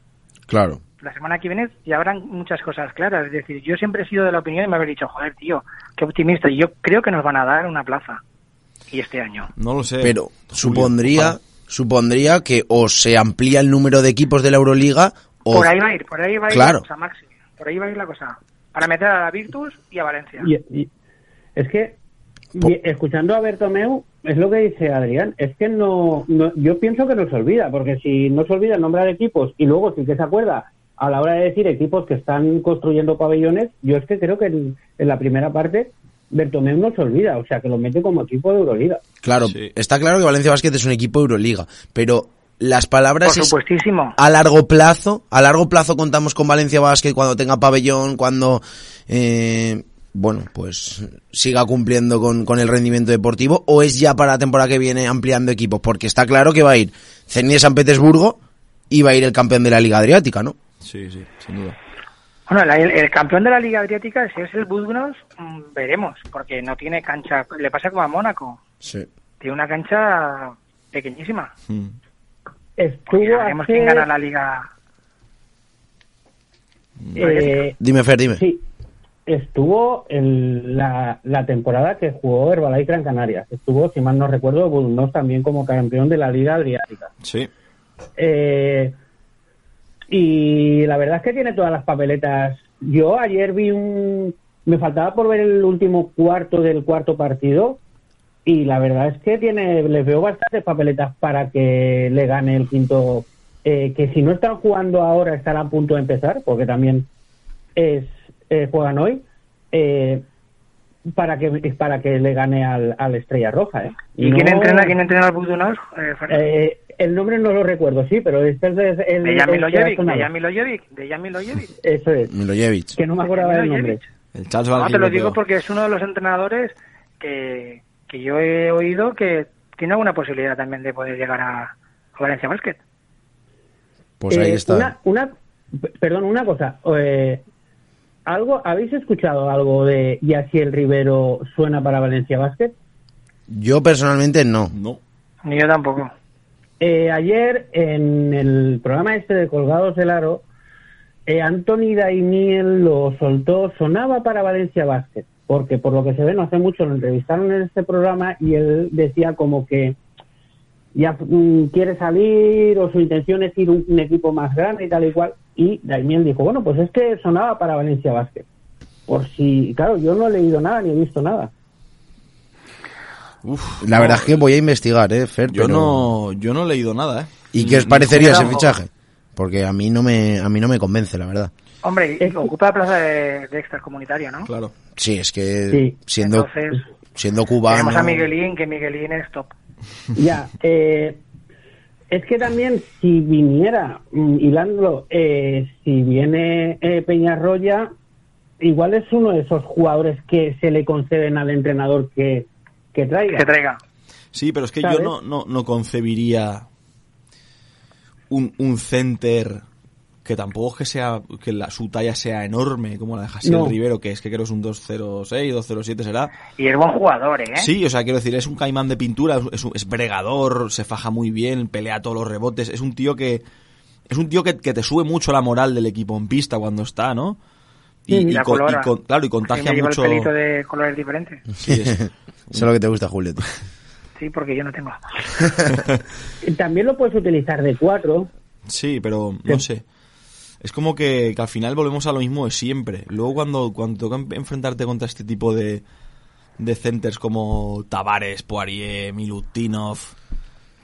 Claro. La semana que viene ya habrán muchas cosas claras. Es decir, yo siempre he sido de la opinión y me habéis dicho, joder, tío, qué optimista. Y yo creo que nos van a dar una plaza. Y este año. No lo sé. Pero Julio, supondría, supondría que o se amplía el número de equipos de la Euroliga o Por ahí va a ir, por ahí va a ir Claro. la cosa, Maxi. Por ahí va a ir la cosa. Para meter a la Virtus y a Valencia. Y- y- es que, y- escuchando a Bertomeu, es lo que dice Adrián, es que no, no- yo pienso que no se olvida, porque si no se olvida nombrar equipos y luego sí que se acuerda a la hora de decir equipos que están construyendo pabellones, yo es que creo que en, en la primera parte Bertomeu no se olvida, o sea, que lo mete como equipo de Euroliga. Claro, está claro que Valencia Basket es un equipo Euroliga, pero las palabras Por es supuestísimo. a largo plazo, a largo plazo contamos con Valencia Basket cuando tenga pabellón, cuando eh, bueno, pues siga cumpliendo con, con el rendimiento deportivo o es ya para la temporada que viene ampliando equipos, porque está claro que va a ir Zenit de San Petersburgo y va a ir el campeón de la Liga Adriática, ¿no? Sí, sí, sin duda. Bueno, la- el, el campeón de la Liga Adriática, si es el Budgnos, mm, veremos, porque no tiene cancha. Le pasa como a Mónaco. Sí. Tiene una cancha pequeñísima. Estuvo Veremos hace- quién gana la Liga. Eh, Dime, Fer, dime. Sí, estuvo en la, la temporada que jugó Herbalife Gran Canaria. Estuvo, si mal no recuerdo, Budnos también como campeón de la Liga Adriática. Sí. Eh, y la verdad es que tiene todas las papeletas. Yo ayer vi un me faltaba por ver el último cuarto del cuarto partido y la verdad es que tiene, les veo bastantes papeletas para que le gane el quinto, eh, que si no están jugando ahora estará a punto de empezar, porque también es eh, juegan hoy, eh, para que para que le gane al, al Estrella Roja. ¿eh? ¿Y No- quién entrena, quién entrena al Budunos? El nombre no lo recuerdo, sí, pero este es el, de el Jan Milojevic, de Jan Milojevic, de Jan Milojevic. Eso es. Milojevic. Que no me acordaba del nombre. El Charles No, te lo digo porque es uno de los entrenadores que, que yo he oído que tiene alguna posibilidad también de poder llegar a, a Valencia Basket. Pues ahí Eh, está. Una, una, perdón, una cosa. eh, ¿algo, ¿Habéis escuchado algo de Yaciel Rivero suena para Valencia Basket? Yo personalmente no. No. Ni yo tampoco. Eh, ayer en el programa este de Colgados del Aro, eh, Anthony Daimiel lo soltó, sonaba para Valencia Basket, porque por lo que se ve no hace mucho lo entrevistaron en este programa y él decía como que ya mm, quiere salir o su intención es ir un, un equipo más grande y tal y cual. Y Daimiel dijo, bueno, pues es que sonaba para Valencia Basket. Por si, claro, yo no he leído nada ni he visto nada. La verdad es que voy a investigar, ¿eh, Fer? Yo pero- no, yo no he leído nada, ¿eh? ¿Y qué os parecería ese fichaje? Porque a mí no me, a mí no me convence, la verdad. Hombre, y ocupa la plaza de, de extracomunitario, ¿no? Claro. Sí, es que Sí. siendo Entonces, siendo cubano. Tenemos a Miguelín, que Miguelín es top. Ya, eh, es que también si viniera, mm, hilándolo, eh, si viene eh, Peñarroya, igual es uno de esos jugadores que se le conceden al entrenador que, que traiga. Que traiga. Sí, pero es que ¿Sabes? yo no, no, no concebiría un, un center que tampoco es que sea que la, su talla sea enorme como la de Jasiel No. Rivero, que es que creo es un 206, 207 será. Y es buen jugador, ¿eh? Sí, o sea, quiero decir, es un caimán de pintura, es, un- es bregador, se faja muy bien, pelea todos los rebotes, es un tío que es un tío que, que te sube mucho la moral del equipo en pista cuando está, ¿no? Y, Sí, y la con- y colora. con- claro, y Sí, contagia me lleva mucho. el pelito de colores diferentes. Sí, es- Es lo que te gusta, Julio. tío. Sí, porque yo no tengo. También lo puedes utilizar de cuatro. Sí, pero no sé. Es como que, que al final volvemos a lo mismo de siempre. Luego cuando, cuando toca en- enfrentarte contra este tipo de, de centers como Tavares, Poirier, Milutinov,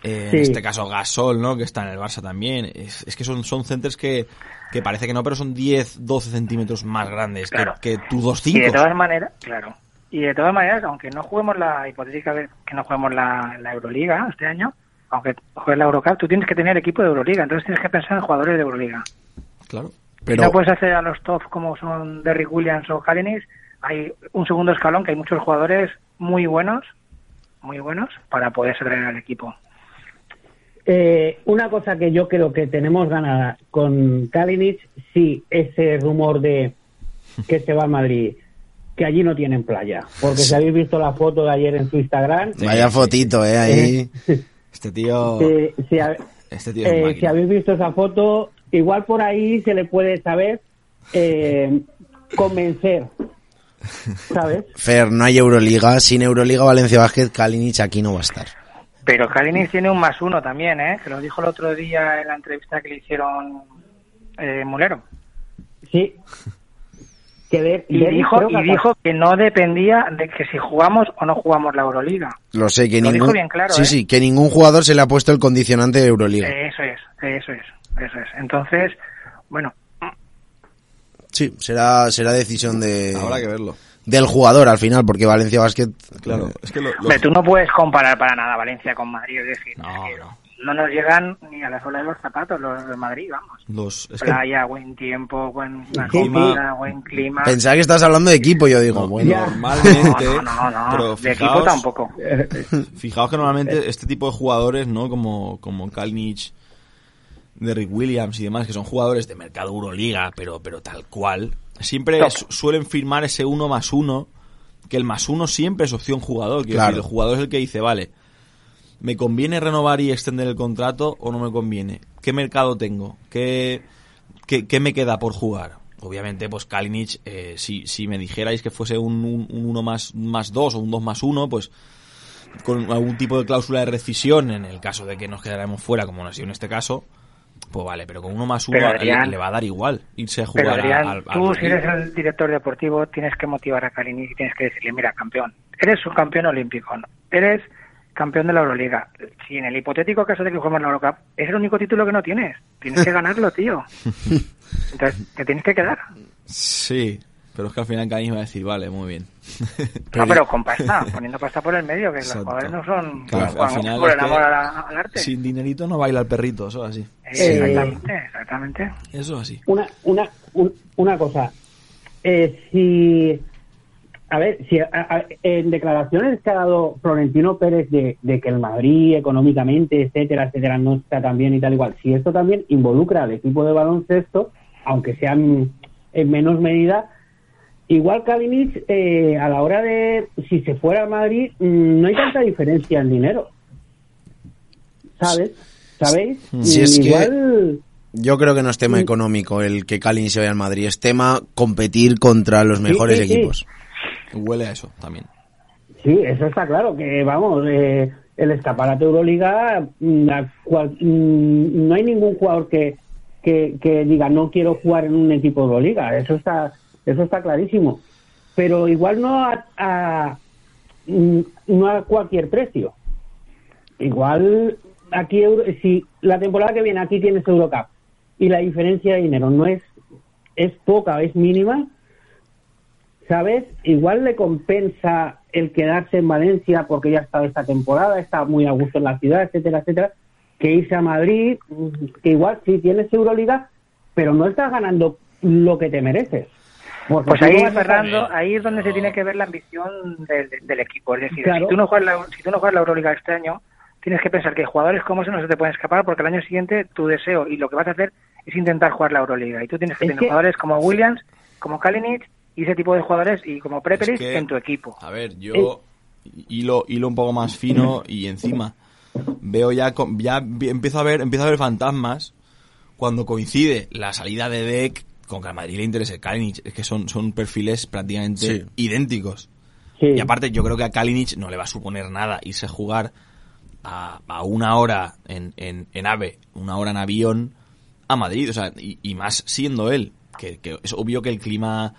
eh, Sí. en este caso Gasol, ¿no? Que está en el Barça también. Es, es que son, son centers que, que parece que no, pero son 10, 12 centímetros más grandes que- Claro. que, tu Y de 2-5. todas maneras, claro. Y de todas maneras, aunque no juguemos la hipotética que no juguemos la, la Euroliga este año, aunque juegues la Eurocup, tú tienes que tener equipo de Euroliga. Entonces tienes que pensar en jugadores de Euroliga. Claro. Si no puedes hacer a los top como son Derrick Williams o Kalinic, hay un segundo escalón que hay muchos jugadores muy buenos, muy buenos, para poder traer al equipo. Eh, una cosa que yo creo que tenemos ganada con Kalinic, sí, ese rumor de que se va a Madrid, que allí no tienen playa. Porque si habéis visto la foto de ayer en su Instagram, Vaya fotito, ¿eh? Ahí. Este tío... si, si ha- Este tío es eh, si habéis visto esa foto, igual por ahí se le puede saber eh, convencer, ¿sabes? Fer, no hay Euroliga. Sin Euroliga Valencia Basket, Kalinic aquí no va a estar. Pero Kalinic tiene un más uno también, ¿eh? Que lo dijo el otro día en la entrevista que le hicieron eh, Mulero. Sí. Que de- Y dijo, y dijo que no dependía de que si jugamos o no jugamos la Euroliga. Lo sé, que Lo ningún... dijo bien claro, sí, ¿eh? sí, que ningún jugador se le ha puesto el condicionante de Euroliga. Eso es, eso es, eso es. Entonces, bueno, Sí, será, será decisión de... Habrá que verlo. Del jugador al final, porque Valencia Basket... Claro, es que lo, lo- hombre, tú no puedes comparar para nada Valencia con Madrid, es decir, es que no nos llegan ni a la sola de los zapatos los de Madrid, vamos. los, es que Playa, buen tiempo, buen, comida, buen clima. Pensaba que estás hablando de equipo, yo digo, bueno... Normalmente, No, no, no, no, pero de equipo fijaos- tampoco. Fijaos que normalmente este tipo de jugadores, ¿no? Como, como Kalinic, Derrick Williams y demás, que son jugadores de mercado Euroliga, pero, pero tal cual, siempre Top. suelen firmar ese uno más uno, que el más uno siempre es opción jugador. Quiero Claro. decir, el jugador es el que dice, vale, ¿me conviene renovar y extender el contrato o no me conviene? ¿Qué mercado tengo? ¿Qué, qué, qué me queda por jugar? Obviamente, pues Kalinic, eh, si, si me dijerais que fuese un, un, un 1 más, más 2 o un 2 más 1, pues con algún tipo de cláusula de rescisión en el caso de que nos quedáramos fuera, como no ha sido en este caso, Pues vale, pero con uno más uno Pero, le- va a dar igual irse a Pero jugar a- Adrián, al, al tú si eres el director deportivo tienes que motivar a Kalinic y tienes que decirle, mira, campeón, eres un campeón olímpico, ¿no? eres campeón de la Euroliga. Si en el hipotético caso de que juguemos la Eurocup, es el único título que no tienes. Tienes que ganarlo, tío. Entonces, te tienes que quedar. Sí, pero es que al final Cani va a decir, vale, muy bien. No, pero con pasta, poniendo pasta por el medio, que Exacto. los jugadores no son Claro, juegan al final por el amor al arte. Sin dinerito no baila el perrito, eso es así. Exactamente, exactamente. Eso es así. Una, una, un- una cosa. Eh, si. A ver, si a- a- en declaraciones que ha dado Florentino Pérez de, de que el Madrid económicamente, etcétera, etcétera, no está tan bien y tal igual, si esto también involucra al equipo de baloncesto, aunque sean en menos medida, igual Kalinic, eh, a la hora de, si se fuera al Madrid, mm, no hay tanta diferencia en dinero. ¿Sabes? ¿Sabéis? Si es que- igual... Yo creo que no es tema económico el que Kalin se vaya al Madrid, es tema competir contra los mejores sí, sí. equipos. Huele a eso también. Sí, eso está claro, que vamos, eh, el escaparate Euroliga, mm, a cual- mm, no hay ningún jugador que, que, diga no quiero jugar en un equipo Euroliga, eso está, eso está clarísimo. Pero igual no a, mm, no a cualquier precio. Igual aquí, si la temporada que viene aquí tienes Eurocup y la diferencia de dinero no es, es poca, es mínima, ¿sabes? Igual le compensa el quedarse en Valencia porque ya ha estado esta temporada, está muy a gusto en la ciudad, etcétera, etcétera, que irse a Madrid, mm, que igual sí tienes Euroliga, pero no estás ganando lo que te mereces. Porque Pues ahí, Fernando, ahí es donde se tiene que ver la ambición del, del equipo. Es decir, Claro. si, tú no juegas la, si tú no juegas la Euroliga este año, tienes que pensar que jugadores como esos no se te pueden escapar porque el año siguiente tu deseo y lo que vas a hacer es intentar jugar la Euroliga. Y tú tienes que Es tener que- jugadores como Williams, como Kalinic y ese tipo de jugadores y como Preperis Es que- en tu equipo. A ver, yo hilo, hilo un poco más fino y encima veo ya, ya empiezo a ver, empiezo a ver fantasmas cuando coincide la salida de Deck con que a Madrid le interese Kalinic. Es que son, son perfiles prácticamente Sí. idénticos. Sí. Y aparte, yo creo que a Kalinic no le va a suponer nada irse a jugar a, a una hora en, en, en AVE, una hora en avión a Madrid. O sea, y, y más siendo él, que, que es obvio que el clima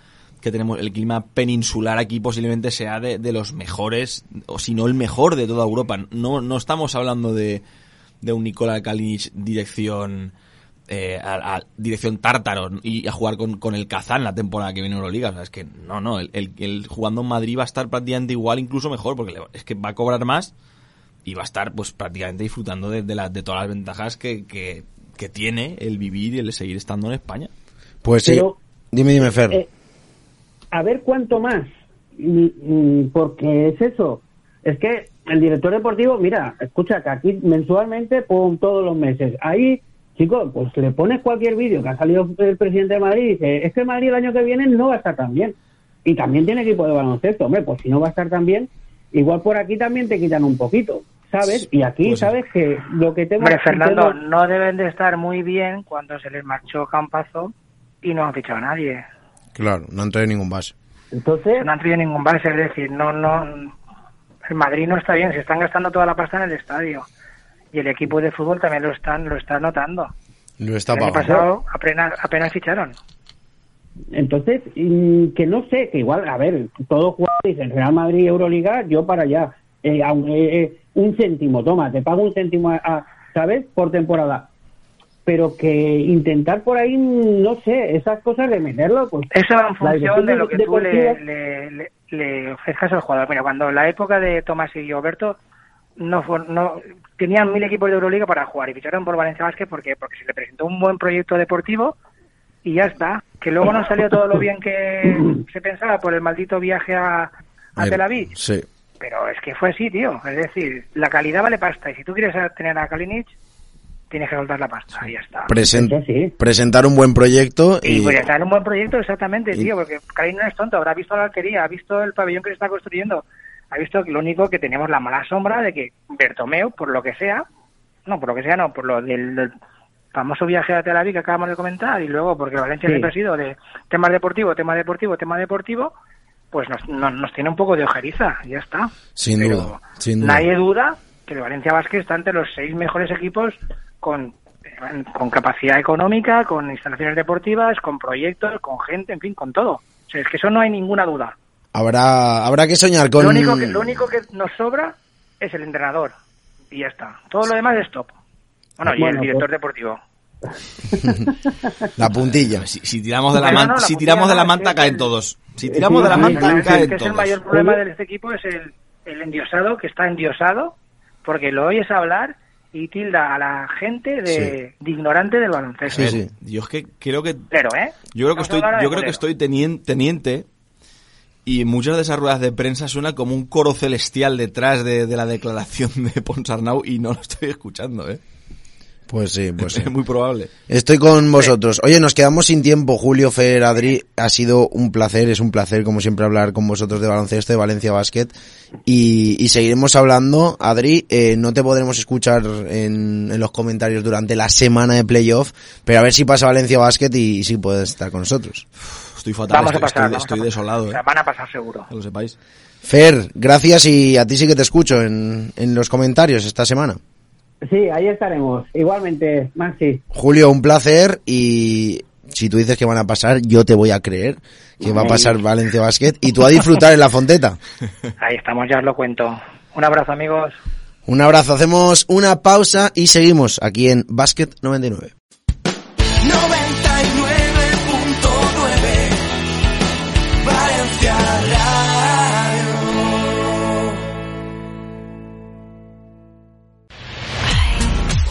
que tenemos, el clima peninsular aquí posiblemente sea de, de los mejores, o si no el mejor de toda Europa. No, no estamos hablando de, de un Nikola Kalinic dirección eh, a, a dirección tártaro y a jugar con, con el Kazán la temporada que viene en Euroliga. O sea, es que no, no, el, el- el jugando en Madrid va a estar prácticamente igual, incluso mejor, porque le es que va a cobrar más y va a estar pues prácticamente disfrutando de, de, la- de todas las ventajas que, que, que tiene el vivir y el seguir estando en España. Pues sí. Pero- dime, dime, Fer. Eh, a ver cuánto más, porque es eso. Es que el director deportivo, mira, escucha que aquí mensualmente, pum, todos los meses. Ahí, chicos, pues le pones cualquier vídeo que ha salido el presidente de Madrid y dice, es que Madrid el año que viene no va a estar tan bien. Y también tiene equipo de baloncesto, hombre, pues si no va a estar tan bien, igual por aquí también te quitan un poquito, ¿sabes? Y aquí, Pues. ¿sabes? Que lo que tengo... Hombre, Fernando, tengo- no deben de estar muy bien cuando se les marchó Campazo y no han fichado a nadie. Claro, no han traído ningún base. Entonces, No han traído ningún base, es decir, no, no, el Madrid no está bien, se están gastando toda la pasta en el estadio y el equipo de fútbol también lo están, lo está notando. Lo está el año pasado apenas, apenas ficharon. Entonces, que no sé, que igual, a ver, todos jugadores dicen Real Madrid, Euroliga, yo para allá. Eh, aun- eh, eh, un céntimo, toma, te pago un céntimo, a, a- ¿sabes? Por temporada. Pero que intentar por ahí, no sé, esas cosas de meterlo, pues. Eso va en función de lo que tú le, le, le- le ofrezcas al jugador. Mira, cuando la época de Tomás y Roberto no, fue- no tenían mil equipos de Euroliga para jugar y ficharon por Valencia Vázquez porque, porque se le presentó un buen proyecto deportivo y ya está. Que luego no salió todo lo bien que se pensaba por el maldito viaje a, a Tel Aviv. Sí. Pero es que fue así, tío. Es decir, la calidad vale pasta. Y si tú quieres tener a Kalinic, tienes que soltar la pasta. Y ya está. Sí. Presentar un buen proyecto Y en un buen proyecto, exactamente, y- tío, porque Kalinic no es tonto, habrá visto la alquería, ha visto el pabellón que se está construyendo, ha visto que lo único que tenemos la mala sombra de que Bertomeu, por lo que sea, no, por lo que sea, no, por lo del, del famoso viaje a Tel Aviv que acabamos de comentar, y luego porque Valencia Sí. siempre ha sido de tema deportivo, tema deportivo, tema deportivo, pues nos, nos, nos tiene un poco de ojeriza, ya está. sin Pero duda, sin duda. Nadie duda que el Valencia Vázquez está entre los seis mejores equipos con con capacidad económica, con instalaciones deportivas, con proyectos, con gente, en fin, con todo. O sea, es que eso no hay ninguna duda. Habrá, habrá que soñar con... Lo único que, lo único que nos sobra es el entrenador. Y ya está. Todo lo demás es top. Bueno, y el director pues- deportivo. La puntilla. Si, si tiramos de la, Bueno, man- no, la si tiramos de la manta caen todos. Si tiramos de la manta caen que es el todos. mayor problema de este equipo es el, el endiosado, que está endiosado, porque lo oyes hablar y tilda a la gente de, de ignorante del baloncesto. A ver, Yo es que creo que Pero, ¿eh? Yo creo que estoy, yo creo que estoy tenien- teniente y muchas de esas ruedas de prensa suena como un coro celestial detrás de, de la declaración de Ponsarnau y no lo estoy escuchando, ¿eh? Pues sí, pues sí. Es muy probable. Estoy con vosotros. Oye, nos quedamos sin tiempo. Julio, Fer, Adri, ha sido un placer, es un placer como siempre hablar con vosotros de baloncesto, de Valencia Basket. Y, y seguiremos hablando. Adri, eh, no te podremos escuchar en, en los comentarios durante la semana de playoff, pero a ver si pasa Valencia Basket y, si puedes estar con nosotros. Estoy fatal, Vamos a estoy, pasar, estoy- vamos a estoy pasar. desolado, ¿eh? van a pasar seguro. Que lo sepáis. Fer, gracias y a ti sí que te escucho en, en los comentarios esta semana. Sí, ahí estaremos. Igualmente, Maxi. Julio, un placer y si tú dices que van a pasar, yo te voy a creer que va a pasar Valencia Basket y tú a disfrutar en la Fonteta. Ahí estamos, ya os lo cuento. Un abrazo, amigos. Un abrazo, hacemos una pausa y seguimos aquí en Basket 99. 99.9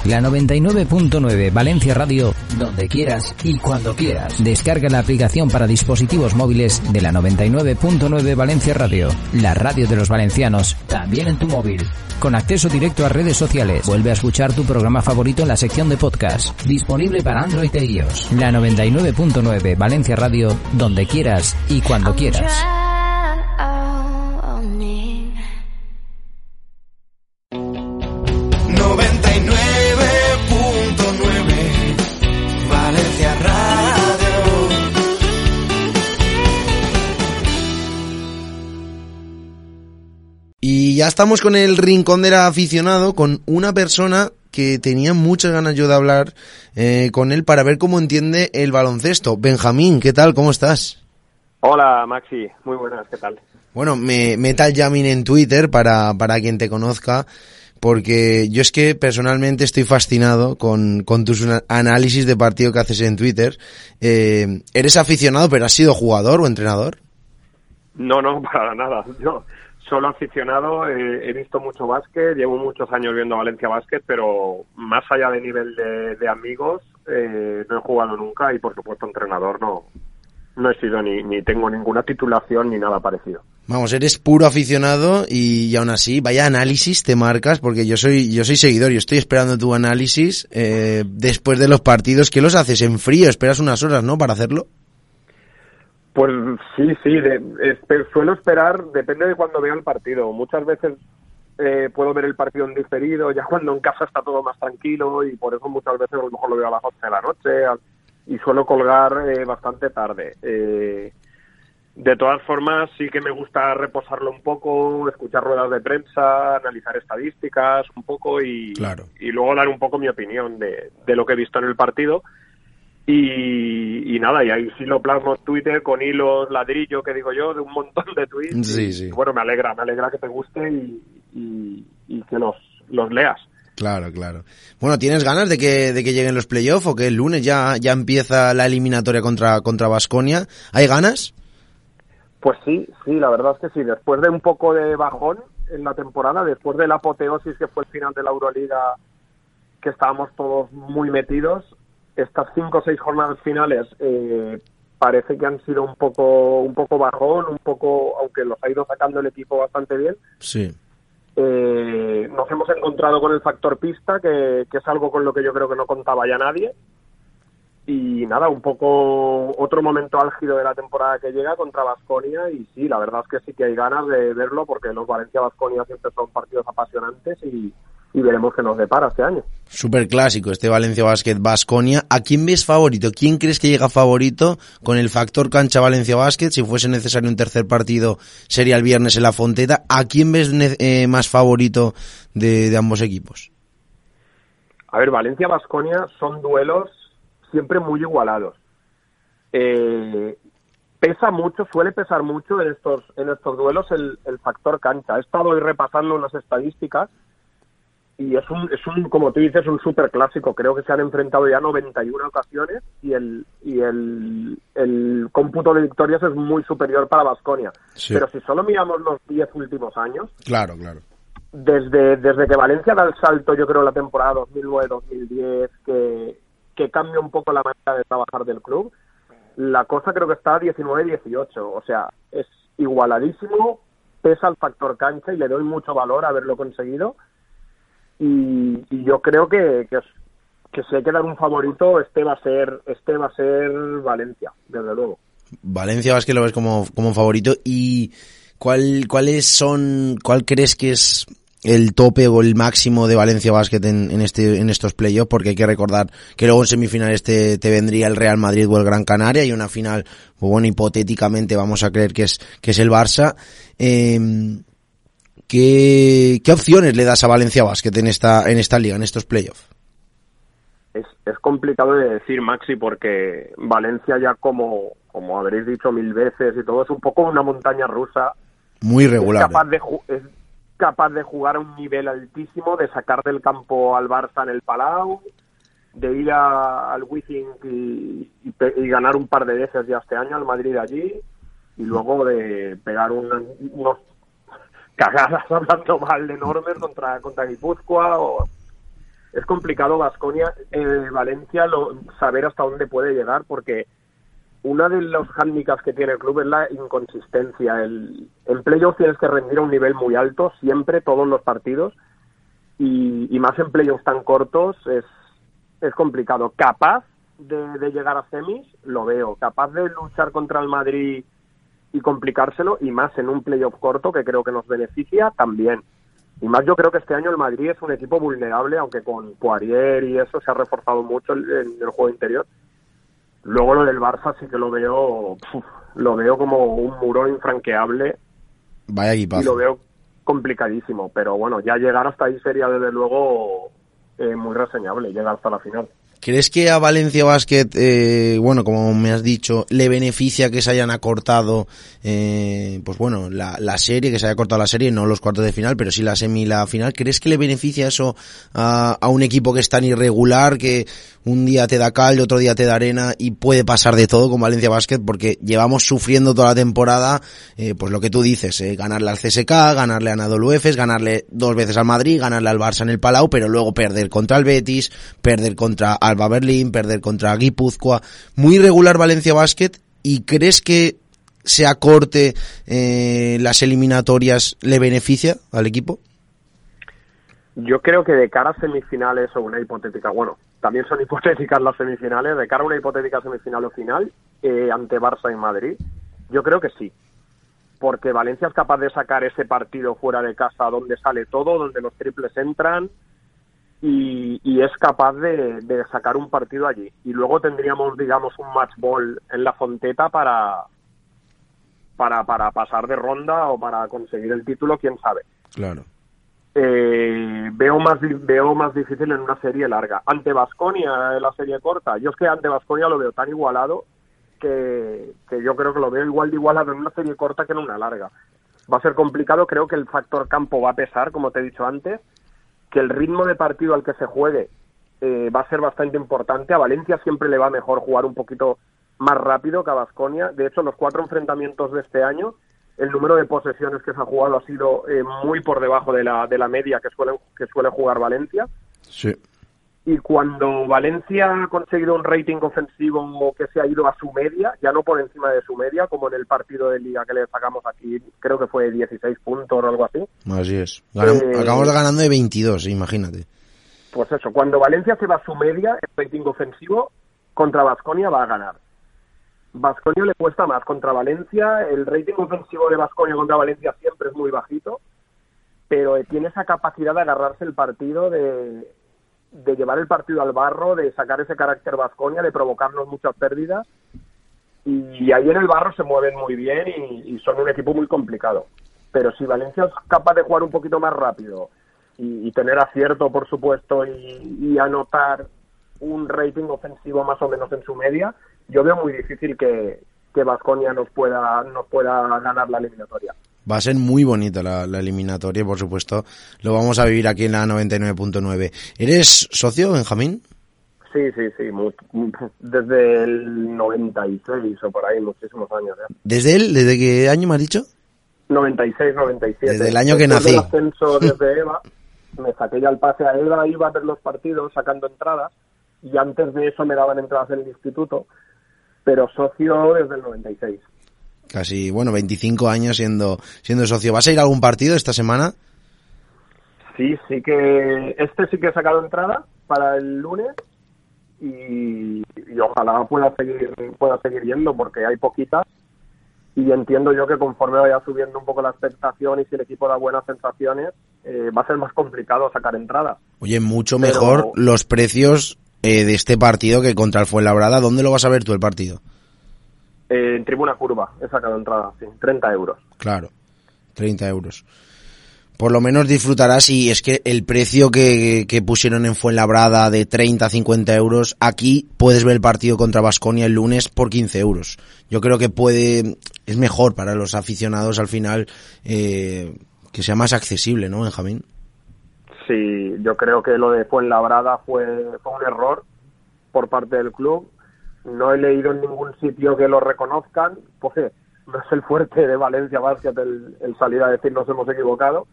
La 99.9 Valencia Radio, donde quieras y cuando quieras. Descarga la aplicación para dispositivos móviles de la 99.9 Valencia Radio, la radio de los valencianos, también en tu móvil. Con acceso directo a redes sociales, vuelve a escuchar tu programa favorito en la sección de podcast, disponible para Android e iOS. La 99.9 Valencia Radio, donde quieras y cuando quieras. Y ya estamos con el rincón del aficionado, con una persona que tenía muchas ganas yo de hablar eh, con él para ver cómo entiende el baloncesto. Benjamín, ¿qué tal? ¿Cómo estás? Hola Maxi, muy buenas, ¿qué tal? Bueno, me meta el Yamin en Twitter para, para quien te conozca, porque yo es que personalmente estoy fascinado con, con tus análisis de partido que haces en Twitter. Eh, ¿Eres aficionado, pero has sido jugador o entrenador? No, no, para nada. Yo solo aficionado, eh, he visto mucho básquet, llevo muchos años viendo Valencia Básquet, pero más allá de nivel de, amigos, eh, no he jugado nunca y por supuesto entrenador no, no he sido ni, ni tengo ninguna titulación ni nada parecido. Vamos, eres puro aficionado y, y aún así, vaya análisis te marcas, porque yo soy, yo soy seguidor y estoy esperando tu análisis eh, después de los partidos. ¿Qué los haces en frío? ¿Esperas unas horas, no, para hacerlo? Pues sí, sí, de- suelo esperar, depende de cuando veo el partido. Muchas veces eh, puedo ver el partido en diferido, ya cuando en casa está todo más tranquilo y por eso muchas veces a lo mejor lo veo a las 8 de la noche y suelo colgar eh, bastante tarde. Eh, de todas formas, sí que me gusta reposarlo un poco, escuchar ruedas de prensa, analizar estadísticas un poco y, Claro. y luego dar un poco mi opinión de, de lo que he visto en el partido. Y, y nada, y ahí sí lo plasmo en Twitter con hilos ladrillo, que digo yo, de un montón de tweets. Sí, y, sí. bueno, me alegra, me alegra que te guste y, y, y que los, los leas. Claro, claro. Bueno, ¿tienes ganas de que, de que lleguen los playoffs o que el lunes ya, ya empieza la eliminatoria contra, contra Basconia? ¿Hay ganas? Pues sí, sí, la verdad es que sí. Después de un poco de bajón en la temporada, después de la apoteosis que fue el final de la Euroliga, que estábamos todos muy metidos, estas cinco o seis jornadas finales eh, parece que han sido un poco, un poco bajón, un poco, aunque los ha ido sacando el equipo bastante bien. Sí. Eh, nos hemos encontrado con el factor pista, que, que es algo con lo que yo creo que no contaba ya nadie. Y nada, un poco otro momento álgido de la temporada que llega contra Vasconia y sí, la verdad es que sí que hay ganas de verlo porque los Valencia-Vasconia siempre son partidos apasionantes y, y veremos qué nos depara este año. Súper clásico este Valencia Basket Basconia. ¿A quién ves favorito? ¿Quién crees que llega favorito con el factor cancha Valencia Basket? Si fuese necesario un tercer partido, sería el viernes en la Fonteta. ¿A quién ves eh, más favorito de, de ambos equipos? A ver, Valencia-Basconia son duelos siempre muy igualados. Eh, pesa mucho, suele pesar mucho en estos, en estos duelos el, el factor cancha. He estado hoy repasando unas estadísticas y es un, es un, como tú dices, un super clásico. Creo que se han enfrentado ya 91 ocasiones y el, y el, el cómputo de victorias es muy superior para Basconia. Sí. Pero si solo miramos los 10 últimos años, Claro, claro. desde, desde que Valencia da el salto, yo creo, la temporada 2009-2010, que, que cambia un poco la manera de trabajar del club, la cosa creo que está 19-18. O sea, es igualadísimo, pesa el factor cancha y le doy mucho valor a haberlo conseguido. Y, y yo creo que, que, que si hay que dar un favorito, este va a ser, este va a ser Valencia, desde luego. Valencia Basket lo ves como, como favorito y ¿cuál, cuáles son, cuál crees que es el tope o el máximo de Valencia Basket en, este, en estos playoffs? Porque hay que recordar que luego en semifinales te, te vendría el Real Madrid o el Gran Canaria y una final, pues bueno, hipotéticamente vamos a creer que es, que es el Barça. Eh, ¿qué, ¿Qué opciones le das a Valencia Basket en esta, en esta liga, en estos playoffs? Es, es complicado de decir, Maxi, porque Valencia ya como, como habréis dicho mil veces y todo, es un poco una montaña rusa. Muy Es regular. capaz de, ju- es capaz de jugar a un nivel altísimo, de sacar del campo al Barça en el Palau, de ir a- al Wizzing y, y y ganar un par de veces ya este año al Madrid allí, y luego de pegar un- unos cagadas hablando mal enormes contra, contra Guipúzcoa es complicado Vasconia eh, Valencia lo, saber hasta dónde puede llegar porque una de los hándicaps que tiene el club es la inconsistencia. El, en playoffs tienes que rendir a un nivel muy alto siempre, todos los partidos, y, más en playoffs tan cortos es, es complicado. Capaz de, de llegar a semis, lo veo. Capaz de luchar contra el Madrid y complicárselo, y más en un playoff corto que creo que nos beneficia, también. Y más yo creo que este año el Madrid es un equipo vulnerable, aunque con Poirier y eso se ha reforzado mucho en el juego interior. Luego lo del Barça sí que lo veo, puf, lo veo como un muro infranqueable Vaya y lo veo complicadísimo. Pero bueno, ya llegar hasta ahí sería desde luego eh, muy reseñable, llegar hasta la final. ¿Crees que a Valencia Basket, eh, bueno, como me has dicho, le beneficia que se hayan acortado, eh, pues bueno, la, la serie, que se haya cortado la serie, no los cuartos de final, pero sí la semi y la final? ¿Crees que le beneficia eso a, a un equipo que es tan irregular, que un día te da cal, otro día te da arena y puede pasar de todo con Valencia Basket? Porque llevamos sufriendo toda la temporada, eh, pues lo que tú dices, eh, ganarle al CSK, ganarle a Nadolu Efes, ganarle dos veces al Madrid, ganarle al Barça en el Palau, pero luego perder contra el Betis, perder contra Alba Berlín, perder contra Guipúzcoa. Muy irregular Valencia Basket. ¿Y crees que se acorte eh, las eliminatorias le beneficia al equipo? Yo creo que de cara a semifinales o una hipotética, bueno, también son hipotéticas las semifinales, de cara a una hipotética semifinal o final eh, ante Barça y Madrid, yo creo que sí. Porque Valencia es capaz de sacar ese partido fuera de casa donde sale todo, donde los triples entran y, y es capaz de, de sacar un partido allí. Y luego tendríamos, digamos, un match ball en la Fonteta para, para, para pasar de ronda o para conseguir el título, quién sabe Claro. eh, veo más veo más difícil en una serie larga. Ante Vasconia, en la serie corta, yo es que ante Vasconia lo veo tan igualado que, que yo creo que lo veo igual de igualado en una serie corta que en una larga. Va a ser complicado, creo que el factor campo va a pesar, como te he dicho antes, que el ritmo de partido al que se juegue eh, va a ser bastante importante. A Valencia siempre le va mejor jugar un poquito más rápido que a Vasconia. De hecho, los cuatro enfrentamientos de este año, el número de posesiones que se ha jugado ha sido eh, muy por debajo de la, de la media que suele, que suele jugar Valencia. Sí. Y cuando Valencia ha conseguido un rating ofensivo que se ha ido a su media, ya no por encima de su media, como en el partido de liga que le sacamos aquí, creo que fue 16 puntos o algo así. Así es. Eh, Acabamos ganando de 22, imagínate. Pues eso, cuando Valencia se va a su media, el rating ofensivo contra Vasconia va a ganar. Vasconia le cuesta más contra Valencia, el rating ofensivo de Vasconia contra Valencia siempre es muy bajito, pero eh, tiene esa capacidad de agarrarse el partido, de, de llevar el partido al barro, de sacar ese carácter Vasconia, de provocarnos muchas pérdidas. Y ahí en el barro se mueven muy bien y, son un equipo muy complicado. Pero si Valencia es capaz de jugar un poquito más rápido, y, y tener acierto, por supuesto, y, y anotar un rating ofensivo más o menos en su media, yo veo muy difícil que que Vasconia nos pueda nos pueda ganar la eliminatoria. Va a ser muy bonita la, la eliminatoria, por supuesto. Lo vamos a vivir aquí en la 99.9. ¿Eres socio, Benjamín? Sí, sí, sí. mu- mu- desde el 96 o por ahí, muchísimos años. ya. ¿Desde él? ¿Desde qué año me has dicho? 96, 97. Desde el año que Después del nací. ascenso desde EVA, me saqué ya el pase a EVA, iba a ver los partidos sacando entradas y antes de eso me daban entradas en el instituto, pero socio desde el 96. Casi, bueno, 25 años siendo, siendo socio. ¿Vas a ir a algún partido esta semana? Sí, sí que este sí que he sacado entrada para el lunes y, y ojalá pueda seguir pueda seguir yendo porque hay poquitas y entiendo yo que conforme vaya subiendo un poco la expectación y si el equipo da buenas sensaciones eh, va a ser más complicado sacar entradas. Oye, mucho Pero- mejor los precios eh, de este partido que contra el Fuenlabrada. ¿Dónde lo vas a ver tú el partido? Eh, en tribuna curva he sacado entrada, sí, 30 euros. Claro, 30 euros. Por lo menos disfrutarás y es que el precio que, que pusieron en Fuenlabrada de 30 a 50 euros, aquí puedes ver el partido contra Basconia el lunes por 15 euros. Yo creo que puede, es mejor para los aficionados al final eh, que sea más accesible, ¿no, Benjamín? Sí, yo creo que lo de Fuenlabrada fue, fue un error por parte del club. No he leído en ningún sitio que lo reconozcan, pues no es el fuerte de Valencia Basket el, salir a decir nos hemos equivocado,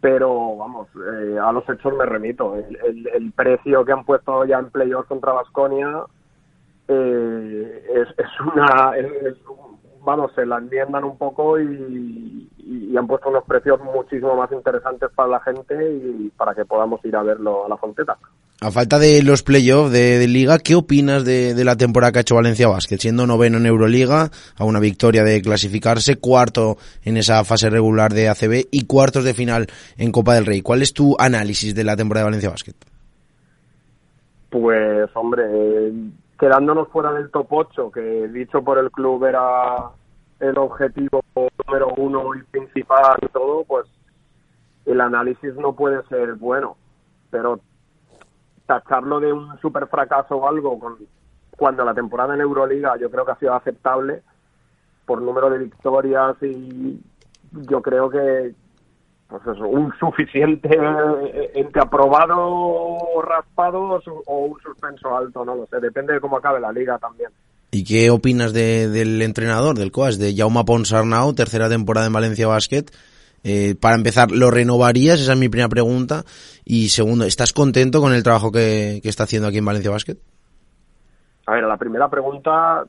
pero vamos, eh, a los hechos me remito. El, el- el precio que han puesto ya en playoffs contra Basconia es, es una... es- vamos, se la enmiendan un poco y, y han puesto unos precios muchísimo más interesantes para la gente y para que podamos ir a verlo a la Fonteta. A falta de los playoffs de, Liga, ¿qué opinas de, la temporada que ha hecho Valencia Basket? Siendo noveno en Euroliga, a una victoria de clasificarse, cuarto en esa fase regular de ACB y cuartos de final en Copa del Rey. ¿Cuál es tu análisis de la temporada de Valencia Basket? Pues, hombre, quedándonos fuera del top 8, que dicho por el club era el objetivo número uno y principal y todo, pues el análisis no puede ser bueno. Pero tacharlo de un super fracaso o algo con, cuando la temporada en Euroliga yo creo que ha sido aceptable por número de victorias y yo creo que pues eso, un suficiente eh, entre aprobado o raspado o un suspenso alto, no lo sé, depende de cómo acabe la liga también. ¿Y qué opinas de- del entrenador, del coach, de Jaume Ponsarnau, tercera temporada en Valencia Basket? Eh, para empezar, ¿lo renovarías? Esa es mi primera pregunta. Y segundo, ¿estás contento con el trabajo que, que está haciendo aquí en Valencia Basket? A ver, la primera pregunta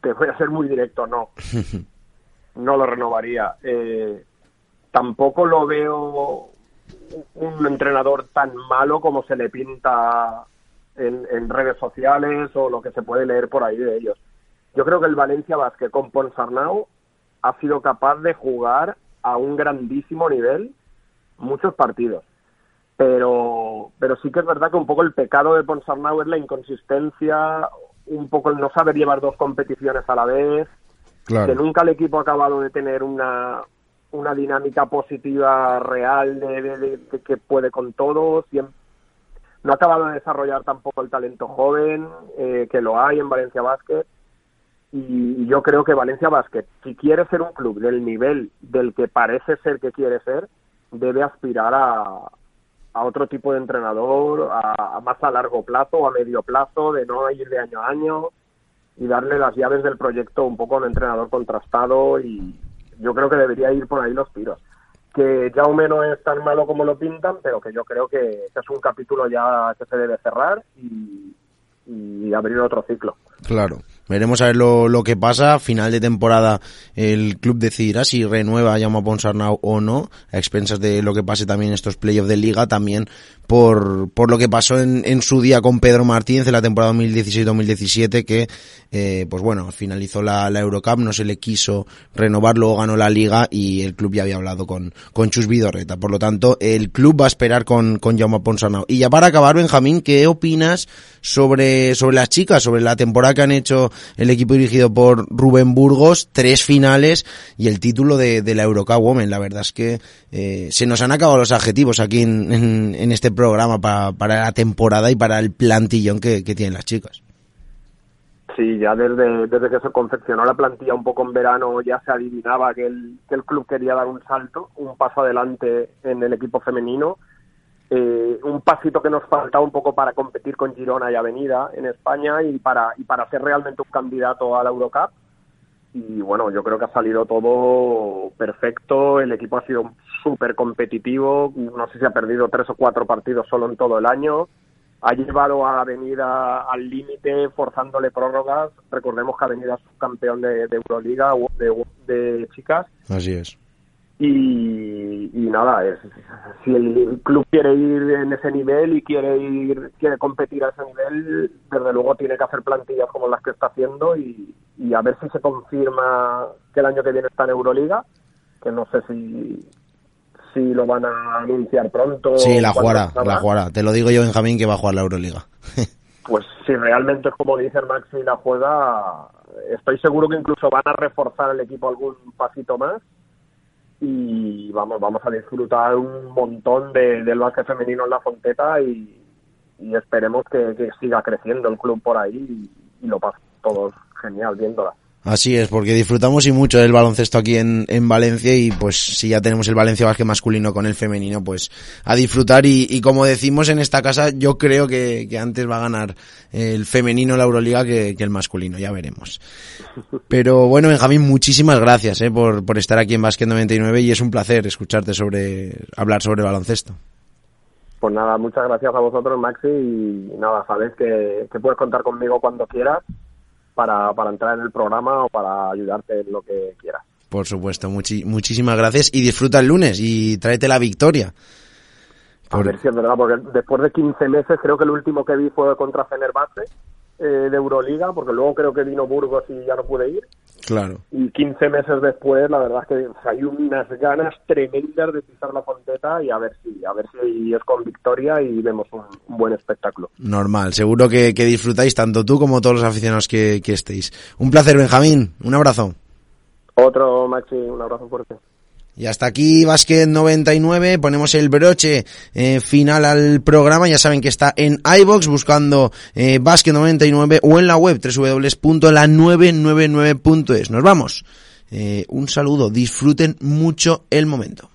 te voy a ser muy directo, no, no lo renovaría. Eh, tampoco lo veo un entrenador tan malo como se le pinta en, en redes sociales o lo que se puede leer por ahí de ellos. Yo creo que el Valencia Basket con Ponsarnau ha sido capaz de jugar a un grandísimo nivel muchos partidos. Pero, pero sí que es verdad que un poco el pecado de Ponsarnau es la inconsistencia, un poco el no saber llevar dos competiciones a la vez, que nunca el equipo ha acabado de tener una, una dinámica positiva real de, de- de- de que puede con todo. Siem- no ha acabado de desarrollar tampoco el talento joven, eh, que lo hay en Valencia Basket. Y yo creo que Valencia Basket, si quiere ser un club del nivel del que parece ser que quiere ser, debe aspirar a, a otro tipo de entrenador, a, a más a largo plazo o a medio plazo, de no ir de año a año y darle las llaves del proyecto un poco a un entrenador contrastado y yo creo que debería ir por ahí los tiros. Que Jaume no es tan malo como lo pintan, pero que yo creo que ese es un capítulo ya que se debe cerrar y, y abrir otro ciclo. Claro. Veremos a ver lo, lo que pasa. Final de temporada el club decidirá si renueva a Jaume o no, a expensas de lo que pase también estos playoffs de liga, también por, por lo que pasó en, en su día con Pedro Martínez en la temporada 2016-2017, que eh, pues bueno, finalizó la, la Eurocup, no se le quiso renovar, luego ganó la liga y el club ya había hablado con, con Chus Vidorreta. Por lo tanto, el club va a esperar con, con Jaume. Y ya para acabar, Benjamín, ¿qué opinas sobre, sobre las chicas, sobre la temporada que han hecho el equipo dirigido por Rubén Burgos, tres finales y el título de, de la Eurocup Women. La verdad es que eh, se nos han acabado los adjetivos aquí en, en, en este programa para, para la temporada y para el plantillón que, que tienen las chicas. Sí, ya desde, desde que se confeccionó la plantilla un poco en verano ya se adivinaba que el, que el club quería dar un salto, un paso adelante en el equipo femenino, eh, un pasito que nos faltaba un poco para competir con Girona y Avenida en España y para, y para ser realmente un candidato a la Eurocup. Y bueno, yo creo que ha salido todo perfecto, el equipo ha sido súper competitivo, no sé si ha perdido tres o cuatro partidos solo en todo el año ha llevado a Avenida al límite forzándole prórrogas. Recordemos que Avenida es campeón de, de Euroliga de, de, chicas. Así es. Y, y nada, es, si el club quiere ir en ese nivel y quiere ir quiere competir a ese nivel, desde luego tiene que hacer plantillas como las que está haciendo y, y a ver si se confirma que el año que viene está en Euroliga, que no sé si si lo van a anunciar pronto. Sí, la jugará, la jugará. Te lo digo yo, Benjamín, que va a jugar la Euroliga. pues si realmente es como dice el Maxi la juega, estoy seguro que incluso van a reforzar el equipo algún pasito más y vamos vamos a disfrutar un montón de, del básquet femenino en la Fonteta y, esperemos que, siga creciendo el club por ahí y, y lo pasen todos genial viéndola. Así es, porque disfrutamos y mucho del baloncesto aquí en, en Valencia y pues si ya tenemos el Valencia Vázquez masculino con el femenino, pues a disfrutar y, como decimos en esta casa, yo creo que, que, antes va a ganar el femenino la Euroliga que, que, el masculino, ya veremos. Pero bueno, Benjamín, muchísimas gracias eh, por, por estar aquí en Vázquez 99 y es un placer escucharte sobre hablar sobre baloncesto. Pues nada, muchas gracias a vosotros, Maxi, y nada, sabes que, que puedes contar conmigo cuando quieras para, para entrar en el programa o para ayudarte en lo que quieras. Por supuesto, muchi muchísimas gracias y disfruta el lunes y tráete la victoria. Por... A ver si es verdad, porque después de 15 meses creo que el último que vi fue contra Fenerbahce eh, de Euroliga, porque luego creo que vino Burgos y ya no pude ir. Claro. Y 15 meses después, la verdad es que hay unas ganas tremendas de pisar la fonteta y a ver si, a ver si es con victoria y vemos un, un buen espectáculo. Normal, seguro que, que, disfrutáis tanto tú como todos los aficionados que, que estéis. Un placer, Benjamín. Un abrazo. Otro, Maxi, un abrazo fuerte. Y hasta aquí Basket 99, ponemos el broche eh, final al programa, ya saben que está en iBox buscando eh, Basket 99 o en la web www.la999.es. Nos vamos. Eh, un saludo, disfruten mucho el momento.